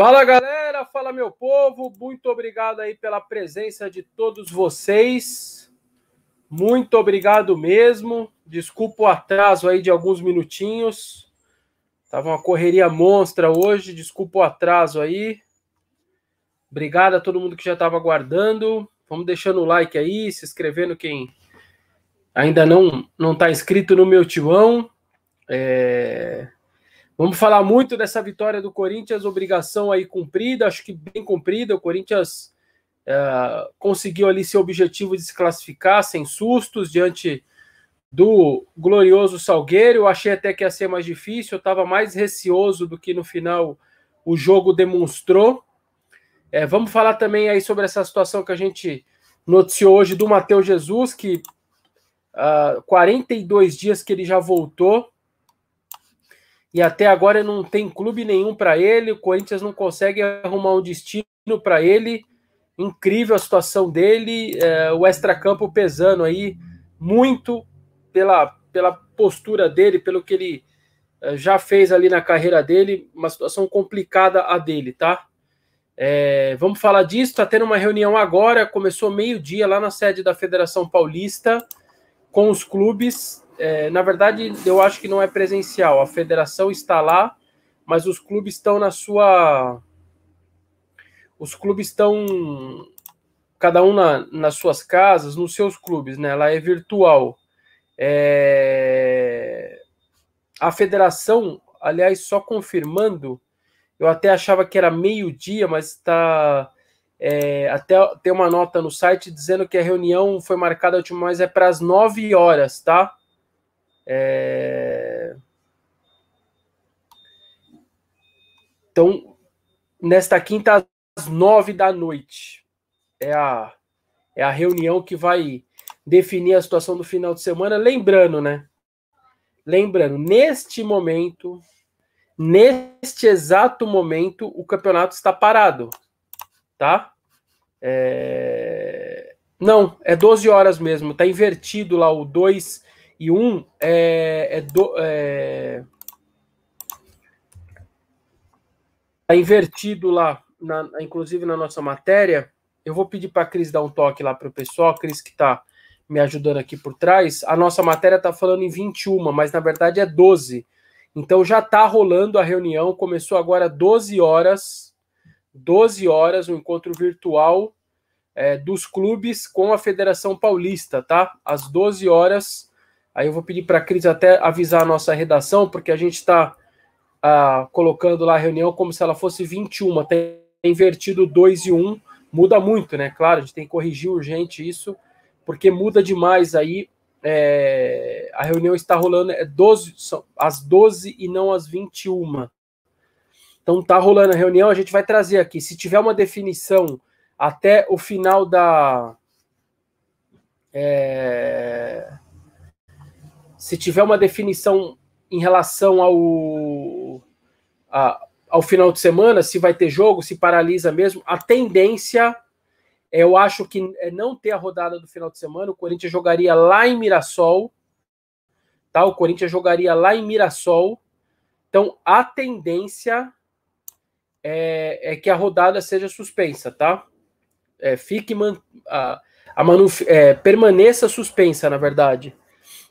Fala galera, fala meu povo, muito obrigado aí pela presença de todos vocês. Muito obrigado mesmo. Desculpa o atraso aí de alguns minutinhos. Tava uma correria monstra hoje, desculpa o atraso aí. Obrigado a todo mundo que já estava aguardando. Vamos deixando o like aí, se inscrevendo quem ainda não não está inscrito no meu timão. É... Vamos falar muito dessa vitória do Corinthians, obrigação aí cumprida, acho que bem cumprida. O Corinthians é, conseguiu ali seu objetivo de se classificar sem sustos diante do glorioso Salgueiro. Eu achei até que ia ser mais difícil, eu estava mais receoso do que no final o jogo demonstrou. É, vamos falar também aí sobre essa situação que a gente noticiou hoje do Matheus Jesus, que uh, ah, 42 dias que ele já voltou e até agora não tem clube nenhum para ele. O Corinthians não consegue arrumar um destino para ele. Incrível a situação dele, é, o extracampo pesando aí muito pela, pela postura dele, pelo que ele é, já fez ali na carreira dele. Uma situação complicada a dele, tá? É, vamos falar disso. Está tendo uma reunião agora. Começou meio-dia lá na sede da Federação Paulista com os clubes é, na verdade, eu acho que não é presencial. A federação está lá, mas os clubes estão na sua. Os clubes estão cada um na, nas suas casas, nos seus clubes, né? Ela é virtual. É... A federação, aliás, só confirmando, eu até achava que era meio-dia, mas está. É, até tem uma nota no site dizendo que a reunião foi marcada, mas é para as 9 horas, tá? É... Então, nesta quinta, às nove da noite, é a, é a reunião que vai definir a situação do final de semana. Lembrando, né? Lembrando, neste momento, neste exato momento, o campeonato está parado, tá? É... Não, é 12 horas mesmo, tá invertido lá o 2 e um é, é, do, é tá invertido lá, na, inclusive na nossa matéria. Eu vou pedir para a Cris dar um toque lá para o pessoal, Cris que está me ajudando aqui por trás. A nossa matéria está falando em 21, mas na verdade é 12. Então já está rolando a reunião, começou agora 12 horas, 12 horas, o um encontro virtual é, dos clubes com a Federação Paulista, tá? Às 12 horas Aí eu vou pedir para a Cris até avisar a nossa redação, porque a gente está ah, colocando lá a reunião como se ela fosse 21, tem invertido 2 e 1, muda muito, né? Claro, a gente tem que corrigir urgente isso, porque muda demais aí. É, a reunião está rolando é 12, são, às 12 e não às 21. Então tá rolando a reunião, a gente vai trazer aqui. Se tiver uma definição até o final da. É, se tiver uma definição em relação ao, a, ao final de semana, se vai ter jogo, se paralisa mesmo, a tendência, eu acho que é não ter a rodada do final de semana. O Corinthians jogaria lá em Mirassol, tá? O Corinthians jogaria lá em Mirassol. Então, a tendência é, é que a rodada seja suspensa, tá? É, fique man, a, a manuf, é, permaneça suspensa, na verdade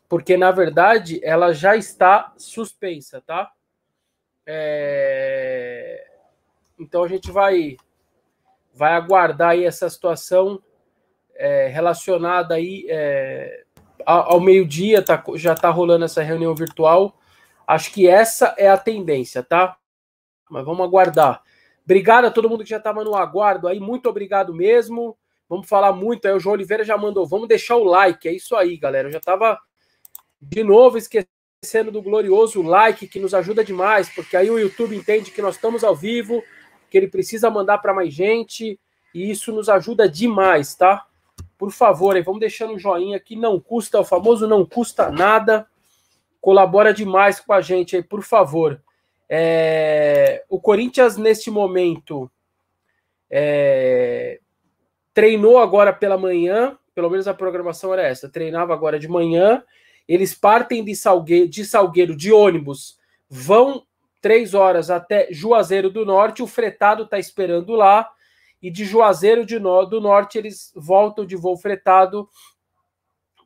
porque na verdade ela já está suspensa, tá? É... Então a gente vai vai aguardar aí essa situação é, relacionada aí é, ao, meio-dia, tá, já está rolando essa reunião virtual. Acho que essa é a tendência, tá? Mas vamos aguardar. Obrigado a todo mundo que já estava no aguardo aí, muito obrigado mesmo. Vamos falar muito aí. O João Oliveira já mandou. Vamos deixar o like. É isso aí, galera. Eu já estava de novo, esquecendo do glorioso like, que nos ajuda demais, porque aí o YouTube entende que nós estamos ao vivo, que ele precisa mandar para mais gente, e isso nos ajuda demais, tá? Por favor, aí, vamos deixando um joinha que não custa, o famoso não custa nada, colabora demais com a gente aí, por favor. É, o Corinthians, neste momento, é, treinou agora pela manhã, pelo menos a programação era essa, treinava agora de manhã, eles partem de Salgueiro, de Salgueiro de ônibus, vão três horas até Juazeiro do Norte, o fretado está esperando lá, e de Juazeiro de no, do Norte eles voltam de voo fretado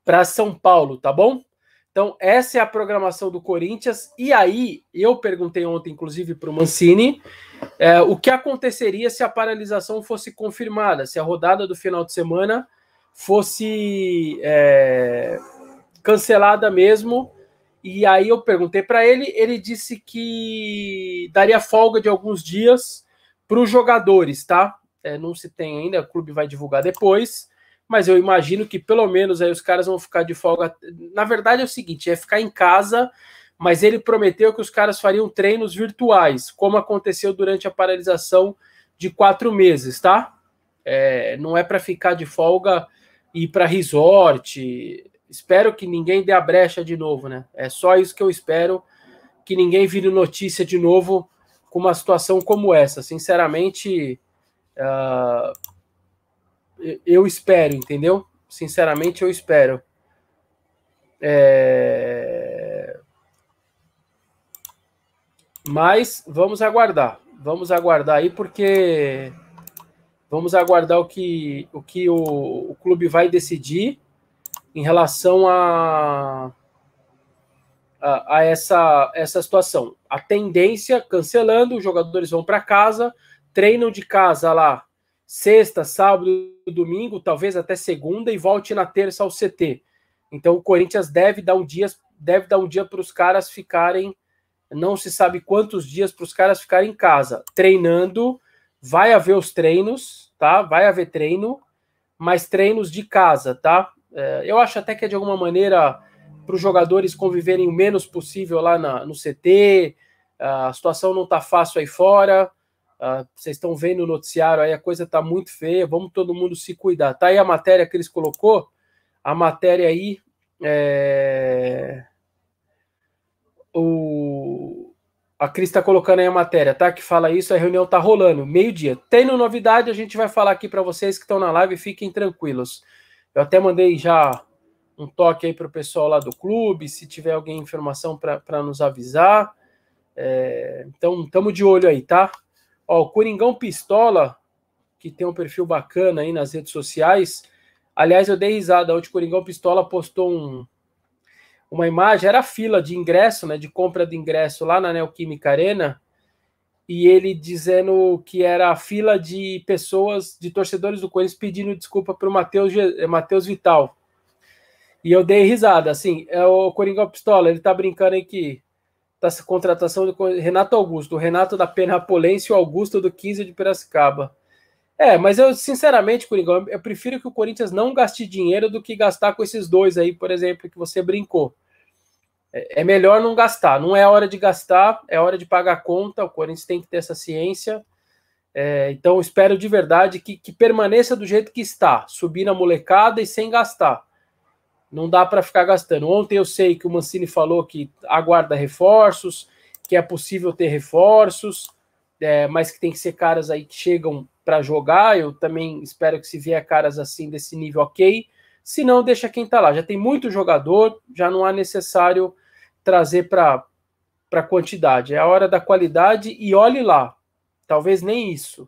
para São Paulo, tá bom? Então, essa é a programação do Corinthians. E aí, eu perguntei ontem, inclusive, para o Mancini, é, o que aconteceria se a paralisação fosse confirmada, se a rodada do final de semana fosse é, cancelada mesmo. E aí eu perguntei para ele, ele disse que daria folga de alguns dias para os jogadores, tá? É, não se tem ainda, o clube vai divulgar depois mas eu imagino que pelo menos aí os caras vão ficar de folga. Na verdade é o seguinte, é ficar em casa, mas ele prometeu que os caras fariam treinos virtuais, como aconteceu durante a paralisação de quatro meses, tá? É, não é para ficar de folga e ir para resort. Espero que ninguém dê a brecha de novo, né? É só isso que eu espero, que ninguém vire notícia de novo com uma situação como essa. Sinceramente, uh, eu espero, entendeu? Sinceramente, eu espero. É... Mas vamos aguardar. Vamos aguardar aí, porque vamos aguardar o que o, que o, o clube vai decidir em relação a, a, a, essa, essa situação. A tendência, cancelando, os jogadores vão para casa, treinam de casa lá sexta, sábado, domingo, talvez até segunda e volte na terça ao CT. Então o Corinthians deve dar um dia, deve dar um dia para os caras ficarem, não se sabe quantos dias para os caras ficarem em casa, treinando. Vai haver os treinos, tá? Vai haver treino, mas treinos de casa, tá? É, eu acho até que é de alguma maneira para os jogadores conviverem o menos possível lá na, no CT. A situação não está fácil aí fora. Uh, vocês estão vendo o noticiário aí, a coisa está muito feia, vamos todo mundo se cuidar. Tá aí a matéria que eles colocou, a matéria aí, é... o... a Cris está colocando aí a matéria, tá? Que fala isso, a reunião tá rolando, meio-dia. Tendo novidade, a gente vai falar aqui para vocês que estão na live, fiquem tranquilos. Eu até mandei já um toque aí para o pessoal lá do clube, se tiver alguém informação para nos avisar. É... Então, estamos de olho aí, tá? Ó, o Coringão Pistola, que tem um perfil bacana aí nas redes sociais. Aliás, eu dei risada. Hoje o Coringão Pistola postou um, uma imagem, era fila de ingresso, né? De compra de ingresso lá na Neoquímica Arena. E ele dizendo que era a fila de pessoas, de torcedores do Corinthians, pedindo desculpa para o Matheus Vital. E eu dei risada, assim, é o Coringão Pistola, ele tá brincando aí que da contratação do Renato Augusto, o Renato da Penapolense e o Augusto do 15 de Piracicaba. É, mas eu, sinceramente, Coringão, eu prefiro que o Corinthians não gaste dinheiro do que gastar com esses dois aí, por exemplo, que você brincou. É, é melhor não gastar, não é hora de gastar, é hora de pagar a conta, o Corinthians tem que ter essa ciência. É, então, espero de verdade que, que permaneça do jeito que está, subir na molecada e sem gastar. Não dá para ficar gastando. Ontem eu sei que o Mancini falou que aguarda reforços, que é possível ter reforços, é, mas que tem que ser caras aí que chegam para jogar. Eu também espero que se vier caras assim desse nível, ok. Se não, deixa quem está lá. Já tem muito jogador, já não há necessário trazer para para quantidade. É a hora da qualidade e olhe lá. Talvez nem isso.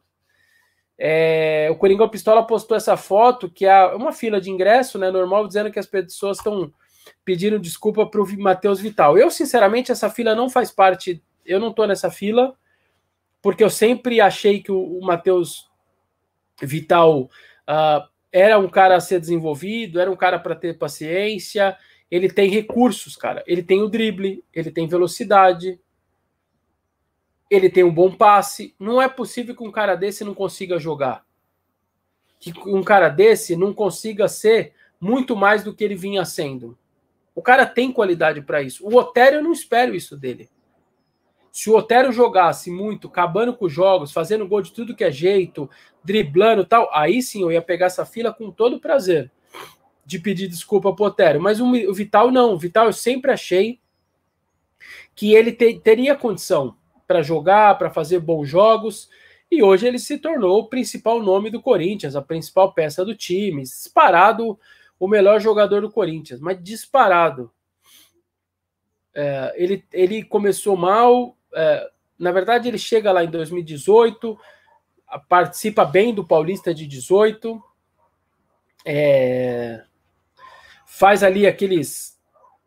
É, o Coringão Pistola postou essa foto, que é uma fila de ingresso, né? Normal, dizendo que as pessoas estão pedindo desculpa para o Matheus Vital. Eu, sinceramente, essa fila não faz parte. Eu não estou nessa fila, porque eu sempre achei que o, o Matheus Vital uh, era um cara a ser desenvolvido, era um cara para ter paciência. Ele tem recursos, cara. Ele tem o drible, ele tem velocidade, ele tem um bom passe. Não é possível que um cara desse não consiga jogar. Que um cara desse não consiga ser muito mais do que ele vinha sendo. O cara tem qualidade para isso. O Otério, eu não espero isso dele. Se o Otério jogasse muito, acabando com os jogos, fazendo gol de tudo que é jeito, driblando tal, aí sim eu ia pegar essa fila com todo prazer de pedir desculpa pro Otério. Mas o Vital não. O Vital eu sempre achei que ele te, teria condição para jogar, para fazer bons jogos. E hoje ele se tornou o principal nome do Corinthians, a principal peça do time, disparado o melhor jogador do Corinthians, mas disparado. É, ele, ele começou mal, é, na verdade, ele chega lá em 2018, participa bem do Paulista de 18, é, faz ali aqueles.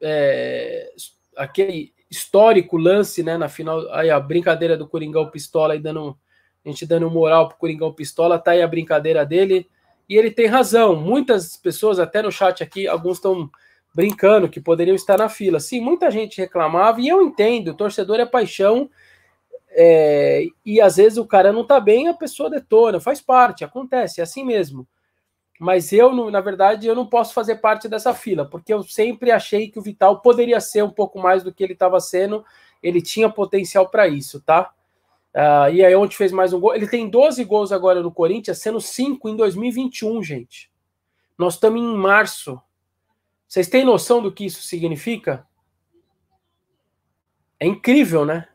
É, aquele histórico lance né, na final. Aí a brincadeira do Coringão Pistola aí dando. A gente dando moral pro Coringão Pistola, tá aí a brincadeira dele. E ele tem razão. Muitas pessoas, até no chat aqui, alguns estão brincando que poderiam estar na fila. Sim, muita gente reclamava, e eu entendo, torcedor é paixão, é, e às vezes o cara não tá bem, a pessoa detona, faz parte, acontece, é assim mesmo. Mas eu, na verdade, eu não posso fazer parte dessa fila, porque eu sempre achei que o Vital poderia ser um pouco mais do que ele estava sendo, ele tinha potencial para isso, tá? Uh, e aí, ontem fez mais um gol. Ele tem 12 gols agora no Corinthians, sendo 5 em 2021, gente. Nós estamos em março. Vocês têm noção do que isso significa? É incrível, né?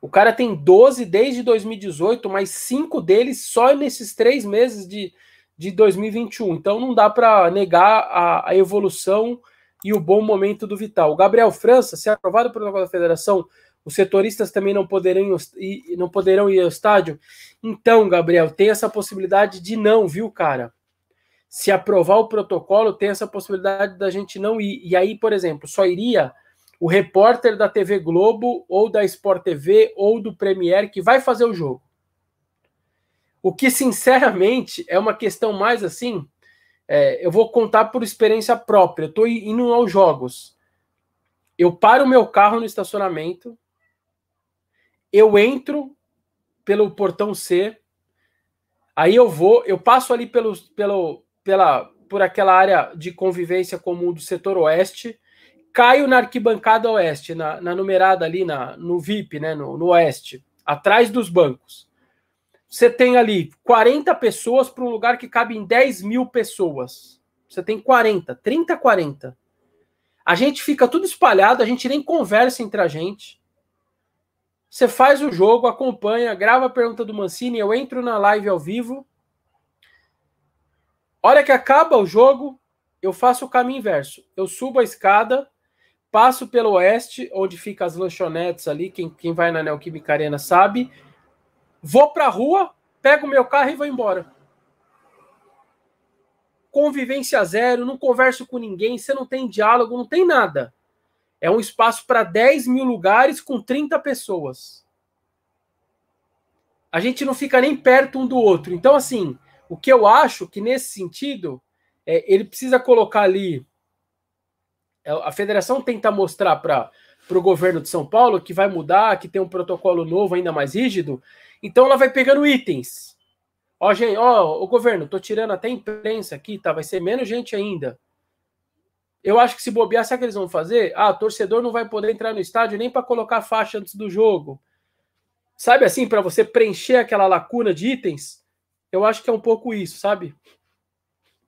O cara tem 12 desde 2018, mas cinco deles só nesses três meses de, de 2021. Então não dá para negar a, a, evolução e o bom momento do Vital. O Gabriel França, se aprovado pela Federação, os setoristas também não poderão, ir, não poderão ir ao estádio. Então, Gabriel, tem essa possibilidade de não, viu, cara? se aprovar o protocolo, tem essa possibilidade da gente não ir. E aí, por exemplo, só iria o repórter da TV Globo, ou da Sport TV, ou do Premier, que vai fazer o jogo. O que, sinceramente, é uma questão mais assim. É, eu vou contar por experiência própria. Eu estou indo aos jogos. Eu paro o meu carro no estacionamento, eu entro pelo portão C, aí eu vou, eu passo ali pelo, pelo, pela, por aquela área de convivência comum do setor oeste, caio na arquibancada oeste, na, na numerada ali na, no VIP, né, no, no oeste, atrás dos bancos. Você tem ali 40 pessoas para um lugar que cabe em 10 mil pessoas. Você tem 40, 30, 40. A gente fica tudo espalhado, a gente nem conversa entre a gente. Você faz o jogo, acompanha, grava a pergunta do Mancini, eu entro na live ao vivo Hora que acaba o jogo, eu faço o caminho inverso. Eu subo a escada, passo pelo oeste, onde fica as lanchonetes ali, quem, quem vai na Neoquímica Arena sabe. Vou para a rua, pego o meu carro e vou embora. Convivência zero, não converso com ninguém, você não tem diálogo, não tem nada. É um espaço para 10 mil lugares com 30 pessoas. A gente não fica nem perto um do outro. Então, assim, o que eu acho que nesse sentido, é, ele precisa colocar ali. É, a federação tenta mostrar para o governo de São Paulo que vai mudar, que tem um protocolo novo ainda mais rígido. Então ela vai pegando itens. Ó, gente, ó, o governo, tô tirando até imprensa aqui, tá? Vai ser menos gente ainda. Eu acho que se bobear, sabe o que eles vão fazer? Ah, torcedor não vai poder entrar no estádio nem para colocar faixa antes do jogo. Sabe assim, para você preencher aquela lacuna de itens? Eu acho que é um pouco isso, sabe?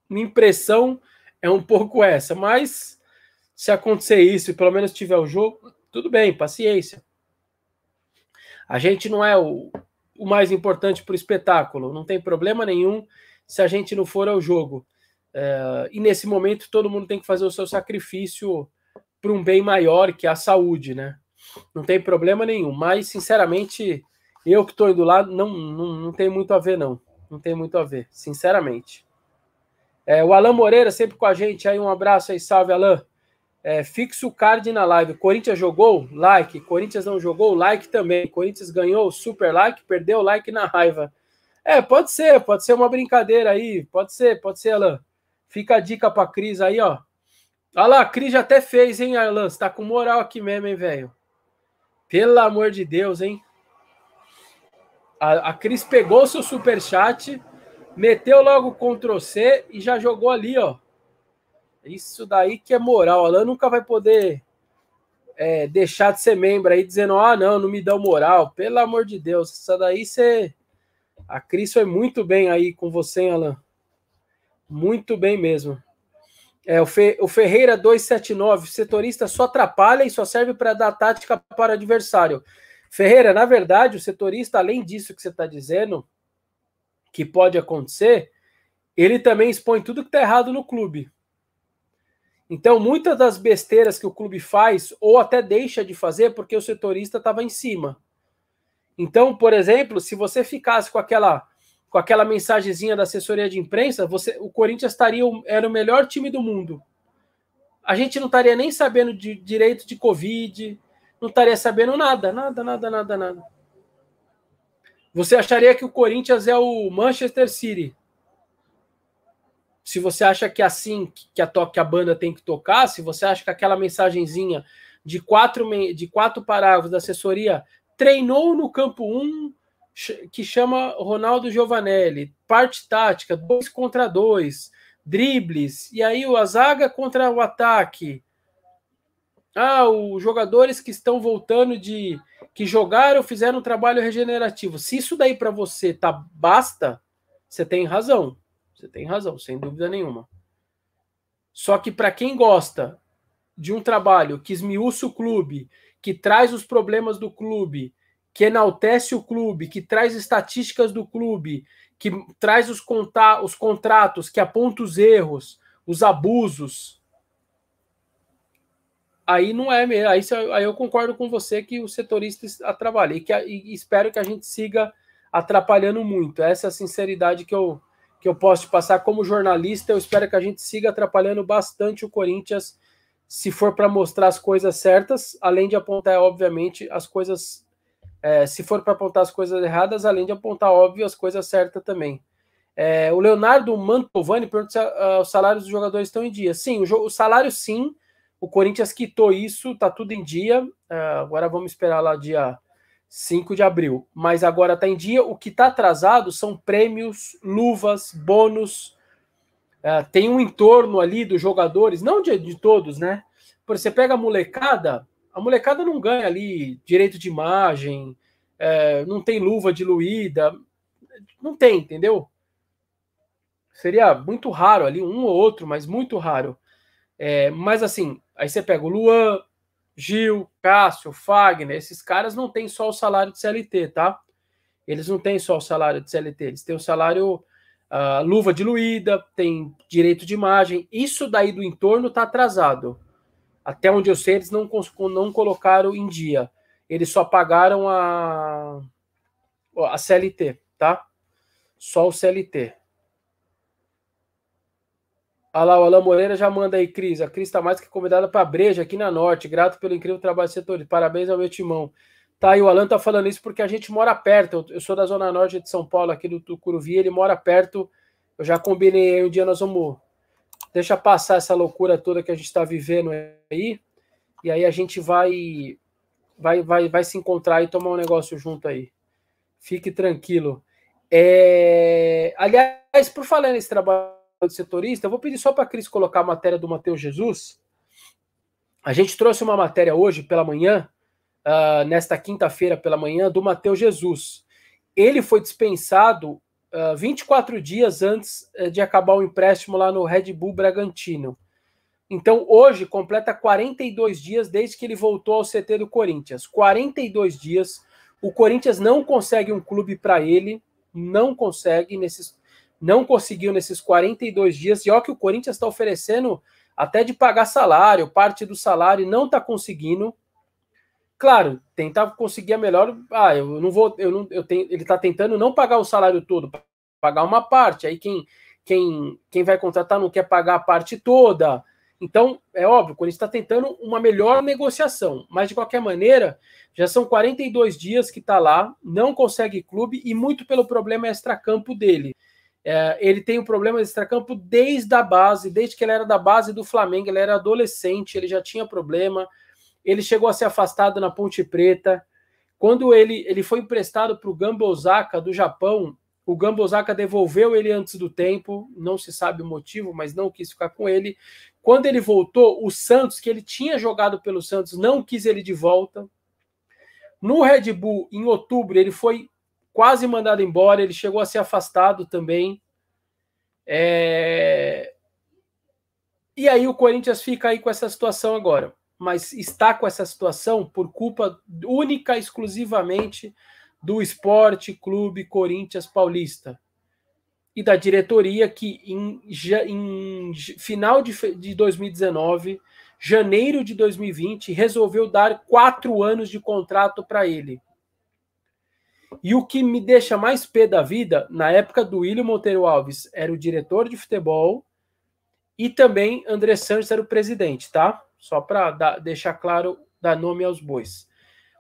Minha impressão é um pouco essa, mas se acontecer isso e pelo menos tiver o jogo, tudo bem, paciência. A gente não é o, o mais importante para o espetáculo, não tem problema nenhum se a gente não for ao jogo. É, e nesse momento todo mundo tem que fazer o seu sacrifício para um bem maior que é a saúde, né? Não tem problema nenhum, mas sinceramente eu que estou indo lá não, não, não tem muito a ver não não tem muito a ver, sinceramente. É, o Alan Moreira sempre com a gente aí, um abraço aí, salve Alan. É, o card na live. Corinthians jogou? Like. Corinthians não jogou? Like também. Corinthians ganhou? Super like. Perdeu? Like na raiva. É, pode ser, pode ser uma brincadeira aí. Pode ser, pode ser, Alan. Fica a dica pra Cris aí, ó. Olha lá, a Cris já até fez, hein, Alan? Você tá com moral aqui mesmo, hein, velho? Pelo amor de Deus, hein? A, a Cris pegou seu super chat, meteu logo Ctrl C e já jogou ali, ó. Isso daí que é moral. Ela nunca vai poder é, deixar de ser membro aí dizendo: ah, não, não me dão moral. Pelo amor de Deus, isso daí você. A Cris foi muito bem aí com você, hein, Alan. Muito bem mesmo. É, o, Fe... o Ferreira 279, setorista só atrapalha e só serve para dar tática para o adversário. Ferreira, na verdade, o setorista, além disso que você está dizendo, que pode acontecer, ele também expõe tudo que está errado no clube. Então, muitas das besteiras que o clube faz, ou até deixa de fazer, porque o setorista estava em cima. Então, por exemplo, se você ficasse com aquela com aquela mensagenzinha da assessoria de imprensa, você, o Corinthians estaria era o melhor time do mundo. A gente não estaria nem sabendo de direito de Covid, não estaria sabendo nada, nada, nada, nada, nada. Você acharia que o Corinthians é o Manchester City? Se você acha que é assim que a, que a banda tem que tocar, se você acha que aquela mensagenzinha de quatro, de quatro parágrafos da assessoria treinou no campo 1, um, que chama Ronaldo Giovanelli, parte tática, dois contra dois, dribles, e aí o zaga contra o ataque. Ah, os jogadores que estão voltando de que jogaram, fizeram um trabalho regenerativo. Se isso daí para você tá basta, você tem razão. Você tem razão, sem dúvida nenhuma. Só que para quem gosta de um trabalho que esmiuça o clube, que traz os problemas do clube, que enaltece o clube, que traz estatísticas do clube, que traz os, conta os contratos, que aponta os erros, os abusos. Aí não é mesmo. Aí, aí eu concordo com você que o setorista atrapalha e, que, e espero que a gente siga atrapalhando muito. Essa é a sinceridade que eu, que eu posso te passar como jornalista. Eu espero que a gente siga atrapalhando bastante o Corinthians, se for para mostrar as coisas certas, além de apontar, obviamente, as coisas é, se for para apontar as coisas erradas, além de apontar, óbvio, as coisas certas também. É, o Leonardo Mantovani pergunta se uh, os salários dos jogadores estão em dia. Sim, o, o salário sim. O Corinthians quitou isso, tá tudo em dia. Uh, agora vamos esperar lá dia 5 de abril. Mas agora tá em dia. O que tá atrasado são prêmios, luvas, bônus. Uh, tem um entorno ali dos jogadores, não de, de todos, né? Por você pega a molecada, a molecada não ganha ali direito de imagem, é, não tem luva diluída, não tem, entendeu? Seria muito raro ali, um ou outro, mas muito raro. É, mas assim, aí você pega o Luan, Gil, Cássio, Fagner, esses caras não têm só o salário de CLT, tá? Eles não têm só o salário de CLT, eles têm o salário uh, luva diluída, tem direito de imagem. Isso daí do entorno tá atrasado. Até onde eu sei, eles não, não colocaram em dia. Eles só pagaram a, a CLT, tá? Só o CLT. Olha lá, o Alain Moreira já manda aí, Cris. A Cris está mais que convidada para Breja aqui na Norte. Grato pelo incrível trabalho setor. Parabéns ao meu timão. Tá, e o Alan tá falando isso porque a gente mora perto. Eu, sou da Zona Norte de São Paulo, aqui do Tucuruvi. Ele mora perto. Eu já combinei aí um dia nós vamos deixa passar essa loucura toda que a gente está vivendo aí, e aí a gente vai, vai, vai, vai se encontrar e tomar um negócio junto aí. Fique tranquilo. É... Aliás, por falar nesse trabalho de setorista, eu vou pedir só para a Cris colocar a matéria do Matheus Jesus. A gente trouxe uma matéria hoje pela manhã, uh, nesta quinta-feira pela manhã, do Matheus Jesus. Ele foi dispensado uh, ah, 24 dias antes uh, de acabar o empréstimo lá no Red Bull Bragantino. Então, hoje completa 42 dias desde que ele voltou ao CT do Corinthians. 42 dias. O Corinthians não consegue um clube para ele, não consegue nesses não conseguiu nesses 42 dias. E olha que o Corinthians está oferecendo até de pagar salário, parte do salário, não está conseguindo. Claro, tentar conseguir a melhor. Ah, eu não vou. Eu não, eu tenho, ele está tentando não pagar o salário todo, pagar uma parte. Aí quem, quem, quem vai contratar não quer pagar a parte toda. Então, é óbvio, quando está tentando uma melhor negociação. Mas, de qualquer maneira, já são 42 dias que está lá, não consegue clube e muito pelo problema extracampo dele. É, ele tem um problema extracampo desde a base, desde que ele era da base do Flamengo, ele era adolescente, ele já tinha problema ele chegou a ser afastado na Ponte Preta. Quando ele, ele foi emprestado para o Gamba Osaka do Japão, o Gamba Osaka devolveu ele antes do tempo, não se sabe o motivo, mas não quis ficar com ele. Quando ele voltou, o Santos, que ele tinha jogado pelo Santos, não quis ele de volta. No Red Bull, em outubro, ele foi quase mandado embora, ele chegou a ser afastado também. É... E aí o Corinthians fica aí com essa situação agora mas está com essa situação por culpa única exclusivamente do Esporte Clube Corinthians Paulista e da diretoria que em, em final de, de 2019, janeiro de 2020, resolveu dar quatro anos de contrato para ele. E o que me deixa mais pé da vida, na época do William Monteiro Alves, era o diretor de futebol e também André Santos era o presidente, tá? Só para deixar claro, dar nome aos bois.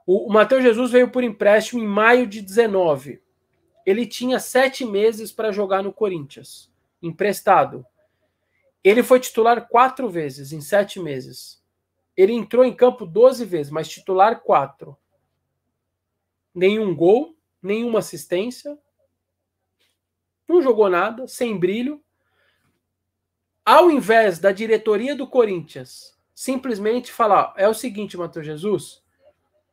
O, o Matheus Jesus veio por empréstimo em maio de 19. Ele tinha sete meses para jogar no Corinthians, emprestado. Ele foi titular quatro vezes em sete meses. Ele entrou em campo 12 vezes, mas titular quatro. Nenhum gol, nenhuma assistência. Não jogou nada, sem brilho. Ao invés da diretoria do Corinthians simplesmente falar: é o seguinte, Matheus Jesus,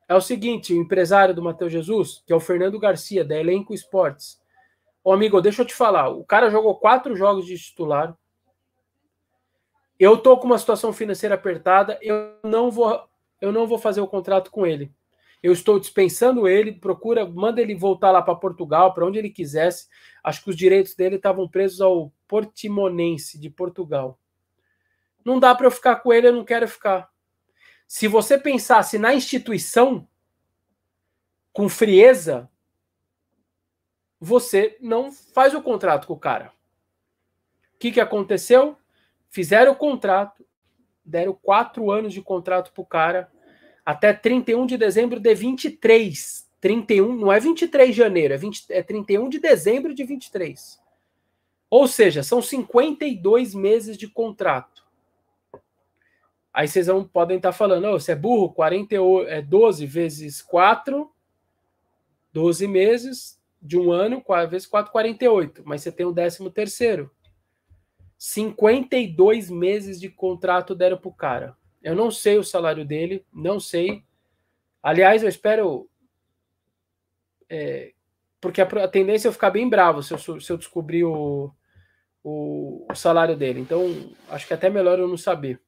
é o seguinte, o empresário do Matheus Jesus, que é o Fernando Garcia, da Elenco Esportes. Ô amigo, deixa eu te falar, o cara jogou quatro jogos de titular. Eu tô com uma situação financeira apertada, eu não vou, eu não vou fazer o contrato com ele. Eu estou dispensando ele, procura, manda ele voltar lá para Portugal, para onde ele quisesse. Acho que os direitos dele estavam presos ao Portimonense de Portugal. Não dá para eu ficar com ele, eu não quero ficar. Se você pensasse na instituição com frieza, você não faz o contrato com o cara. O que, que aconteceu? Fizeram o contrato, deram quatro anos de contrato para o cara, até 31 de dezembro de 23. 31, não é 23 de janeiro, é, 20, é 31 de dezembro de 23. Ou seja, são 52 meses de contrato. Aí vocês vão, podem estar falando, oh, você é burro, 48, é 12 vezes 4, 12 meses de um ano, 4 vezes 4, 48. Mas você tem o um décimo terceiro. 52 meses de contrato deram pro cara. Eu não sei o salário dele, não sei. Aliás, eu espero. É, porque a, a, tendência é eu ficar bem bravo se eu, se eu descobrir o, o, o salário dele. Então, acho que é até melhor eu não saber.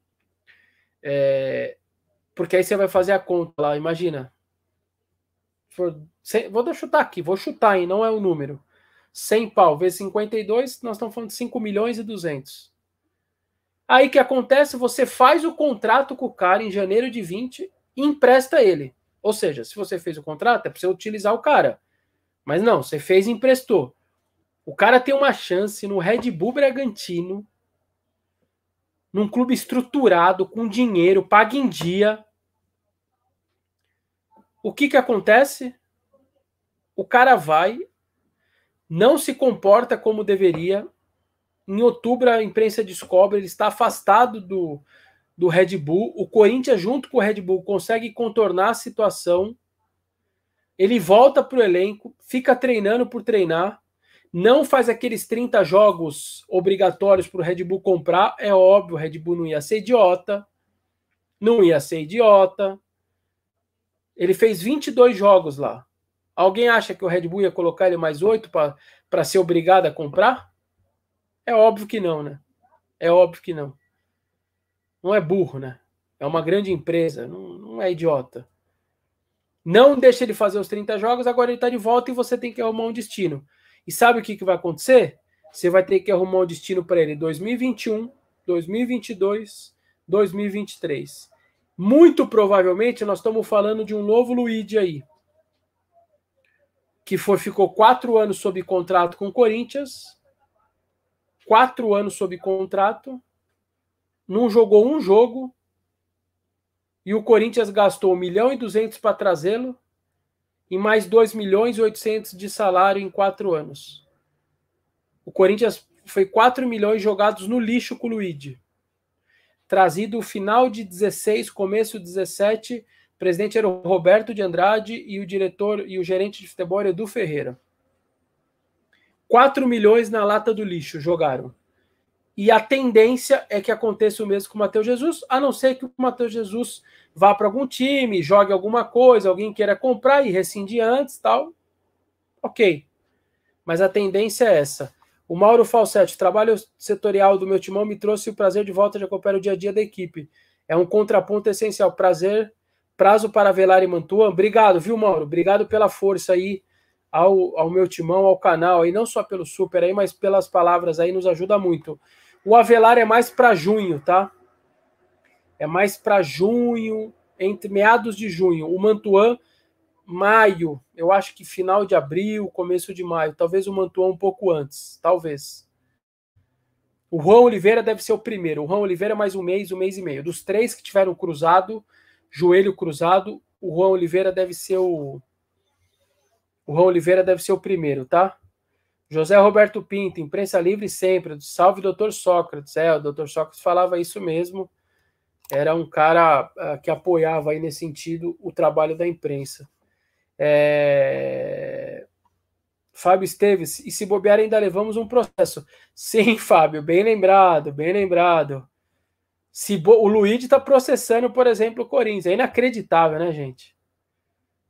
É, porque aí você vai fazer a conta lá, imagina. For, vou chutar aqui, vou chutar, hein, não é o número. 100 pau vezes 52, nós estamos falando de 5 milhões e 200. Aí que acontece? Você faz o contrato com o cara em janeiro de 20 e empresta ele. Ou seja, se você fez o contrato, é para você utilizar o cara. Mas não, você fez e emprestou. O cara tem uma chance no Red Bull Bragantino num clube estruturado, com dinheiro, paga em dia. O que, que acontece? O cara vai, não se comporta como deveria. Em outubro, a imprensa descobre, ele está afastado do, do Red Bull. O Corinthians, junto com o Red Bull, consegue contornar a situação. Ele volta para o elenco, fica treinando por treinar não faz aqueles 30 jogos obrigatórios para o Red Bull comprar, é óbvio, o Red Bull não ia ser idiota, não ia ser idiota. Ele fez 22 jogos lá. Alguém acha que o Red Bull ia colocar ele mais oito para ser obrigado a comprar? É óbvio que não, né? É óbvio que não. Não é burro, né? É uma grande empresa, não, não é idiota. Não deixa ele fazer os 30 jogos, agora ele está de volta e você tem que arrumar um destino. E sabe o que, que vai acontecer? Você vai ter que arrumar um destino para ele 2021, 2022, 2023. Muito provavelmente nós estamos falando de um novo Luigi aí. Que foi, ficou quatro anos sob contrato com o Corinthians. Quatro anos sob contrato. Não jogou um jogo. E o Corinthians gastou 1 milhão e 200 para trazê-lo e mais 2 milhões e 800 de salário em quatro anos. O Corinthians foi 4 milhões jogados no lixo com o Luigi. Trazido final de 16, começo de 17, o presidente era o Roberto de Andrade e o diretor e o gerente de futebol era Edu Ferreira. 4 milhões na lata do lixo jogaram. E a tendência é que aconteça o mesmo com o Matheus Jesus, a não ser que o Matheus Jesus vá para algum time, jogue alguma coisa, alguém queira comprar e rescinde antes, tal. Ok. Mas a tendência é essa. O Mauro Falsetti, trabalho setorial do meu timão me trouxe o prazer de volta de acompanhar o dia a dia da equipe. É um contraponto essencial. Prazer, prazo para Velar e Mantua. Obrigado, viu, Mauro? Obrigado pela força aí ao, ao meu timão, ao canal aí, não só pelo super aí, mas pelas palavras aí, nos ajuda muito. O Avelar é mais para junho, tá? É mais para junho, entre meados de junho. O Mantuan, maio, eu acho que final de abril, começo de maio, talvez o Mantuan um pouco antes, talvez. O Juan Oliveira deve ser o primeiro. O Juan Oliveira mais um mês, um mês e meio. Dos três que tiveram cruzado, joelho cruzado, o Juan Oliveira deve ser o. O Juan Oliveira deve ser o primeiro, tá? José Roberto Pinto, imprensa livre sempre. Salve, doutor Sócrates. É, o doutor Sócrates falava isso mesmo. Era um cara uh, que apoiava aí nesse sentido o trabalho da imprensa. É... Fábio Esteves, e se bobear ainda levamos um processo. Sim, Fábio, bem lembrado, bem lembrado. Se bo... O Luigi está processando, por exemplo, o Corinthians. É inacreditável, né, gente?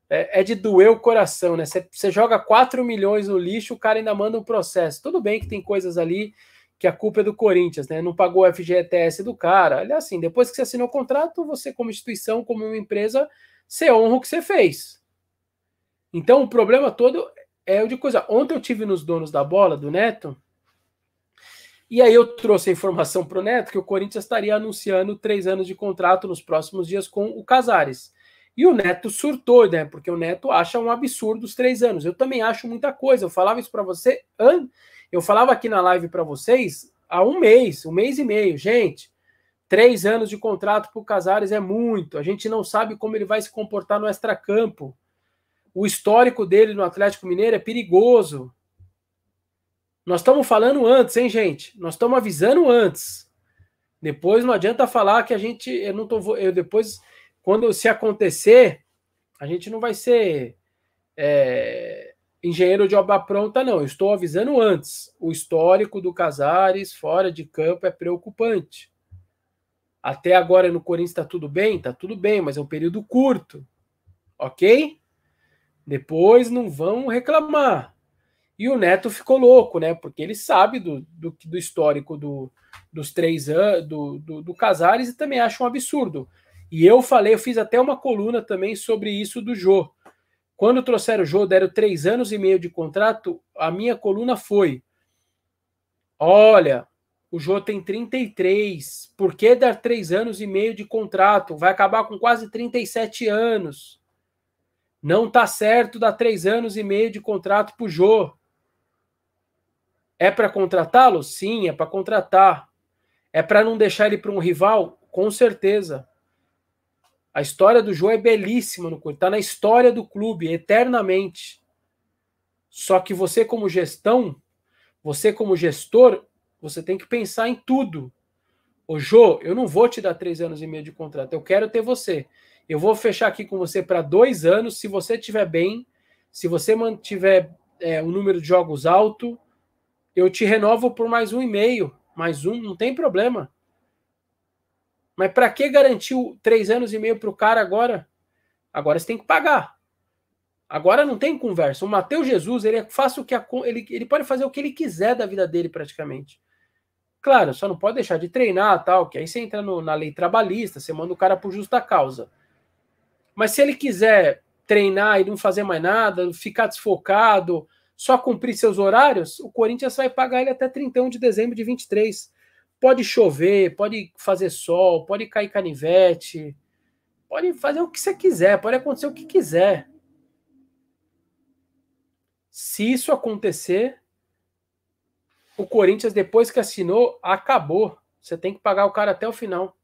É, é de doer o coração, né? Você joga 4 milhões no lixo, o cara ainda manda um processo. Tudo bem que tem coisas ali que a culpa é do Corinthians, né? Não pagou o FGTS do cara. Aliás, assim, depois que você assinou o contrato, você, como instituição, como uma empresa, você honra o que você fez. Então, o problema todo é o de coisa. Ontem eu tive nos donos da bola do Neto, e aí eu trouxe a informação para o Neto que o Corinthians estaria anunciando três anos de contrato nos próximos dias com o Casares. E o Neto surtou, né? Porque o Neto acha um absurdo os três anos. Eu também acho muita coisa. Eu falava isso para você, eu falava aqui na live para vocês há um mês, um mês e meio. Gente, três anos de contrato para o Casares é muito. A gente não sabe como ele vai se comportar no extracampo. O histórico dele no Atlético Mineiro é perigoso. Nós estamos falando antes, hein, gente? Nós estamos avisando antes. Depois não adianta falar que a gente. Eu não tô. Eu depois quando se acontecer, a gente não vai ser é, engenheiro de obra pronta, não. Eu estou avisando antes. O histórico do Casares fora de campo é preocupante. Até agora no Corinthians está tudo bem? Está tudo bem, mas é um período curto. Ok? Depois não vão reclamar. E o Neto ficou louco, né? Porque ele sabe do, do, do histórico do, dos três anos do, do, do Casares e também acha um absurdo. E eu falei, eu fiz até uma coluna também sobre isso do Jô. Quando trouxeram o Jô, deram três anos e meio de contrato, a minha coluna foi: olha, o Jô tem 33, por que dar três anos e meio de contrato? Vai acabar com quase 37 anos. Não tá certo dar três anos e meio de contrato pro Jô. É para contratá-lo? Sim, é para contratar. É para não deixar ele para um rival? Com certeza. A história do João é belíssima no clube, está na história do clube eternamente. Só que você como gestão, você como gestor, você tem que pensar em tudo. Ô Jô, eu não vou te dar três anos e meio de contrato, eu quero ter você. Eu vou fechar aqui com você para dois anos, se você estiver bem, se você mantiver é, um número de jogos alto, eu te renovo por mais um e meio, mais um, não tem problema. Mas para que garantiu três anos e meio para o cara agora? Agora você tem que pagar. Agora não tem conversa. O Mateus Jesus, ele faz o que a, ele, ele pode fazer o que ele quiser da vida dele praticamente. Claro, só não pode deixar de treinar, tal, que aí você entra no, na lei trabalhista, você manda o cara por justa causa. Mas se ele quiser treinar e não fazer mais nada, ficar desfocado, só cumprir seus horários, o Corinthians vai pagar ele até 31 de dezembro de 23. Pode chover, pode fazer sol, pode cair canivete, pode fazer o que você quiser, pode acontecer o que quiser. Se isso acontecer, o Corinthians, depois que assinou, acabou. Você tem que pagar o cara até o final.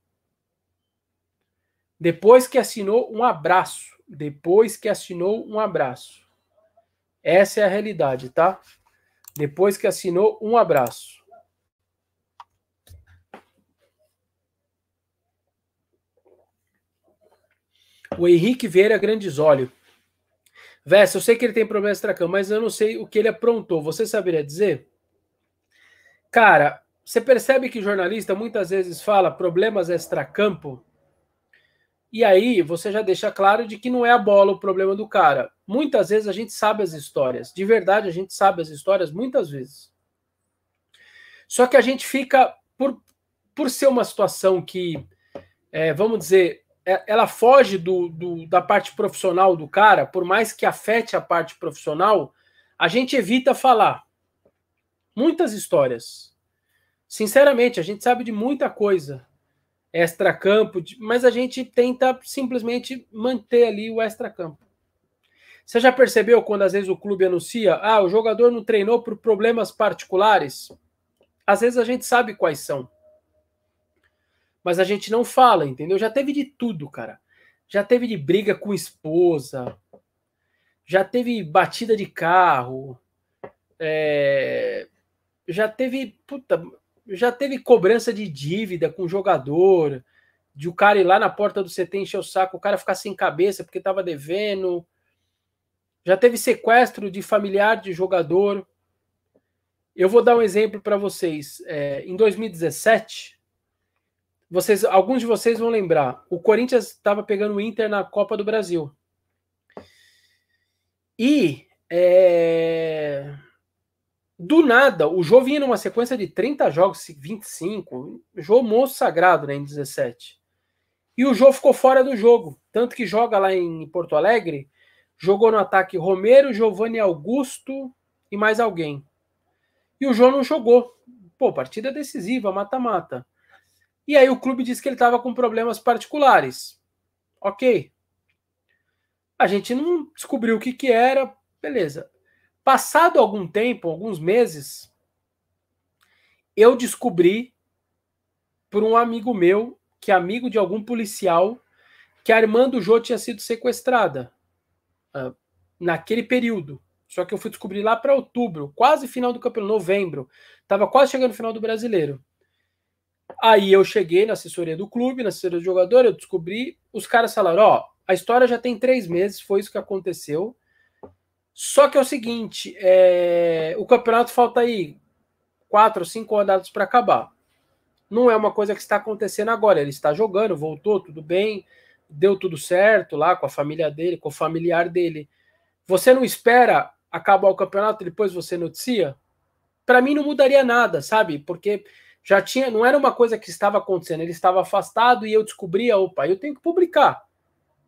Depois que assinou, um abraço. Depois que assinou, um abraço. Essa é a realidade, tá? Depois que assinou, um abraço. O Henrique Vieira Grandisólio. Vessa, eu sei que ele tem problema extracampo, mas eu não sei o que ele aprontou. Você saberia dizer? Cara, você percebe que jornalista muitas vezes fala problemas extracampo? E aí você já deixa claro de que não é a bola o problema do cara. Muitas vezes a gente sabe as histórias. De verdade, a gente sabe as histórias muitas vezes. Só que a gente fica, por, por ser uma situação que, é, vamos dizer, ela foge do, do, da parte profissional do cara, por mais que afete a parte profissional, a gente evita falar. Muitas histórias. Sinceramente, a gente sabe de muita coisa extra-campo, mas a gente tenta simplesmente manter ali o extra-campo. Você já percebeu quando às vezes o clube anuncia, ah, o jogador não treinou por problemas particulares? Às vezes a gente sabe quais são. Mas a gente não fala, entendeu? Já teve de tudo, cara. Já teve de briga com esposa, já teve batida de carro, é, já teve, puta, já teve cobrança de dívida com jogador, de o cara ir lá na porta do CT encher o saco, o cara ficar sem cabeça porque estava devendo. Já teve sequestro de familiar de jogador. Eu vou dar um exemplo para vocês. É, em 2017, vocês, alguns de vocês vão lembrar, o Corinthians estava pegando o Inter na Copa do Brasil. E é, do nada, o Jô vinha numa sequência de 30 jogos, 25, Jô monstro sagrado né, em 17. E o Jô ficou fora do jogo, tanto que joga lá em Porto Alegre, jogou no ataque Romero, Giovanni Augusto e mais alguém. E o Jô não jogou. Pô, partida decisiva, mata-mata. E aí o clube disse que ele estava com problemas particulares. Ok. A gente não descobriu o que, que era, beleza. Passado algum tempo, alguns meses, eu descobri por um amigo meu, que é amigo de algum policial, que a irmã do Jô tinha sido sequestrada uh, naquele período. Só que eu fui descobrir lá para outubro, quase final do campeonato, novembro. Tava quase chegando no final do brasileiro. Aí eu cheguei na assessoria do clube, na assessoria do jogador, eu descobri, os caras falaram: ó, a história já tem três meses, foi isso que aconteceu. Só que é o seguinte, é... o campeonato falta aí quatro cinco rodadas para acabar. Não é uma coisa que está acontecendo agora. Ele está jogando, voltou, tudo bem, deu tudo certo lá com a família dele, com o familiar dele. Você não espera acabar o campeonato e depois você noticia? Para mim não mudaria nada, sabe? Porque já tinha, não era uma coisa que estava acontecendo, ele estava afastado e eu descobria, opa, eu tenho que publicar.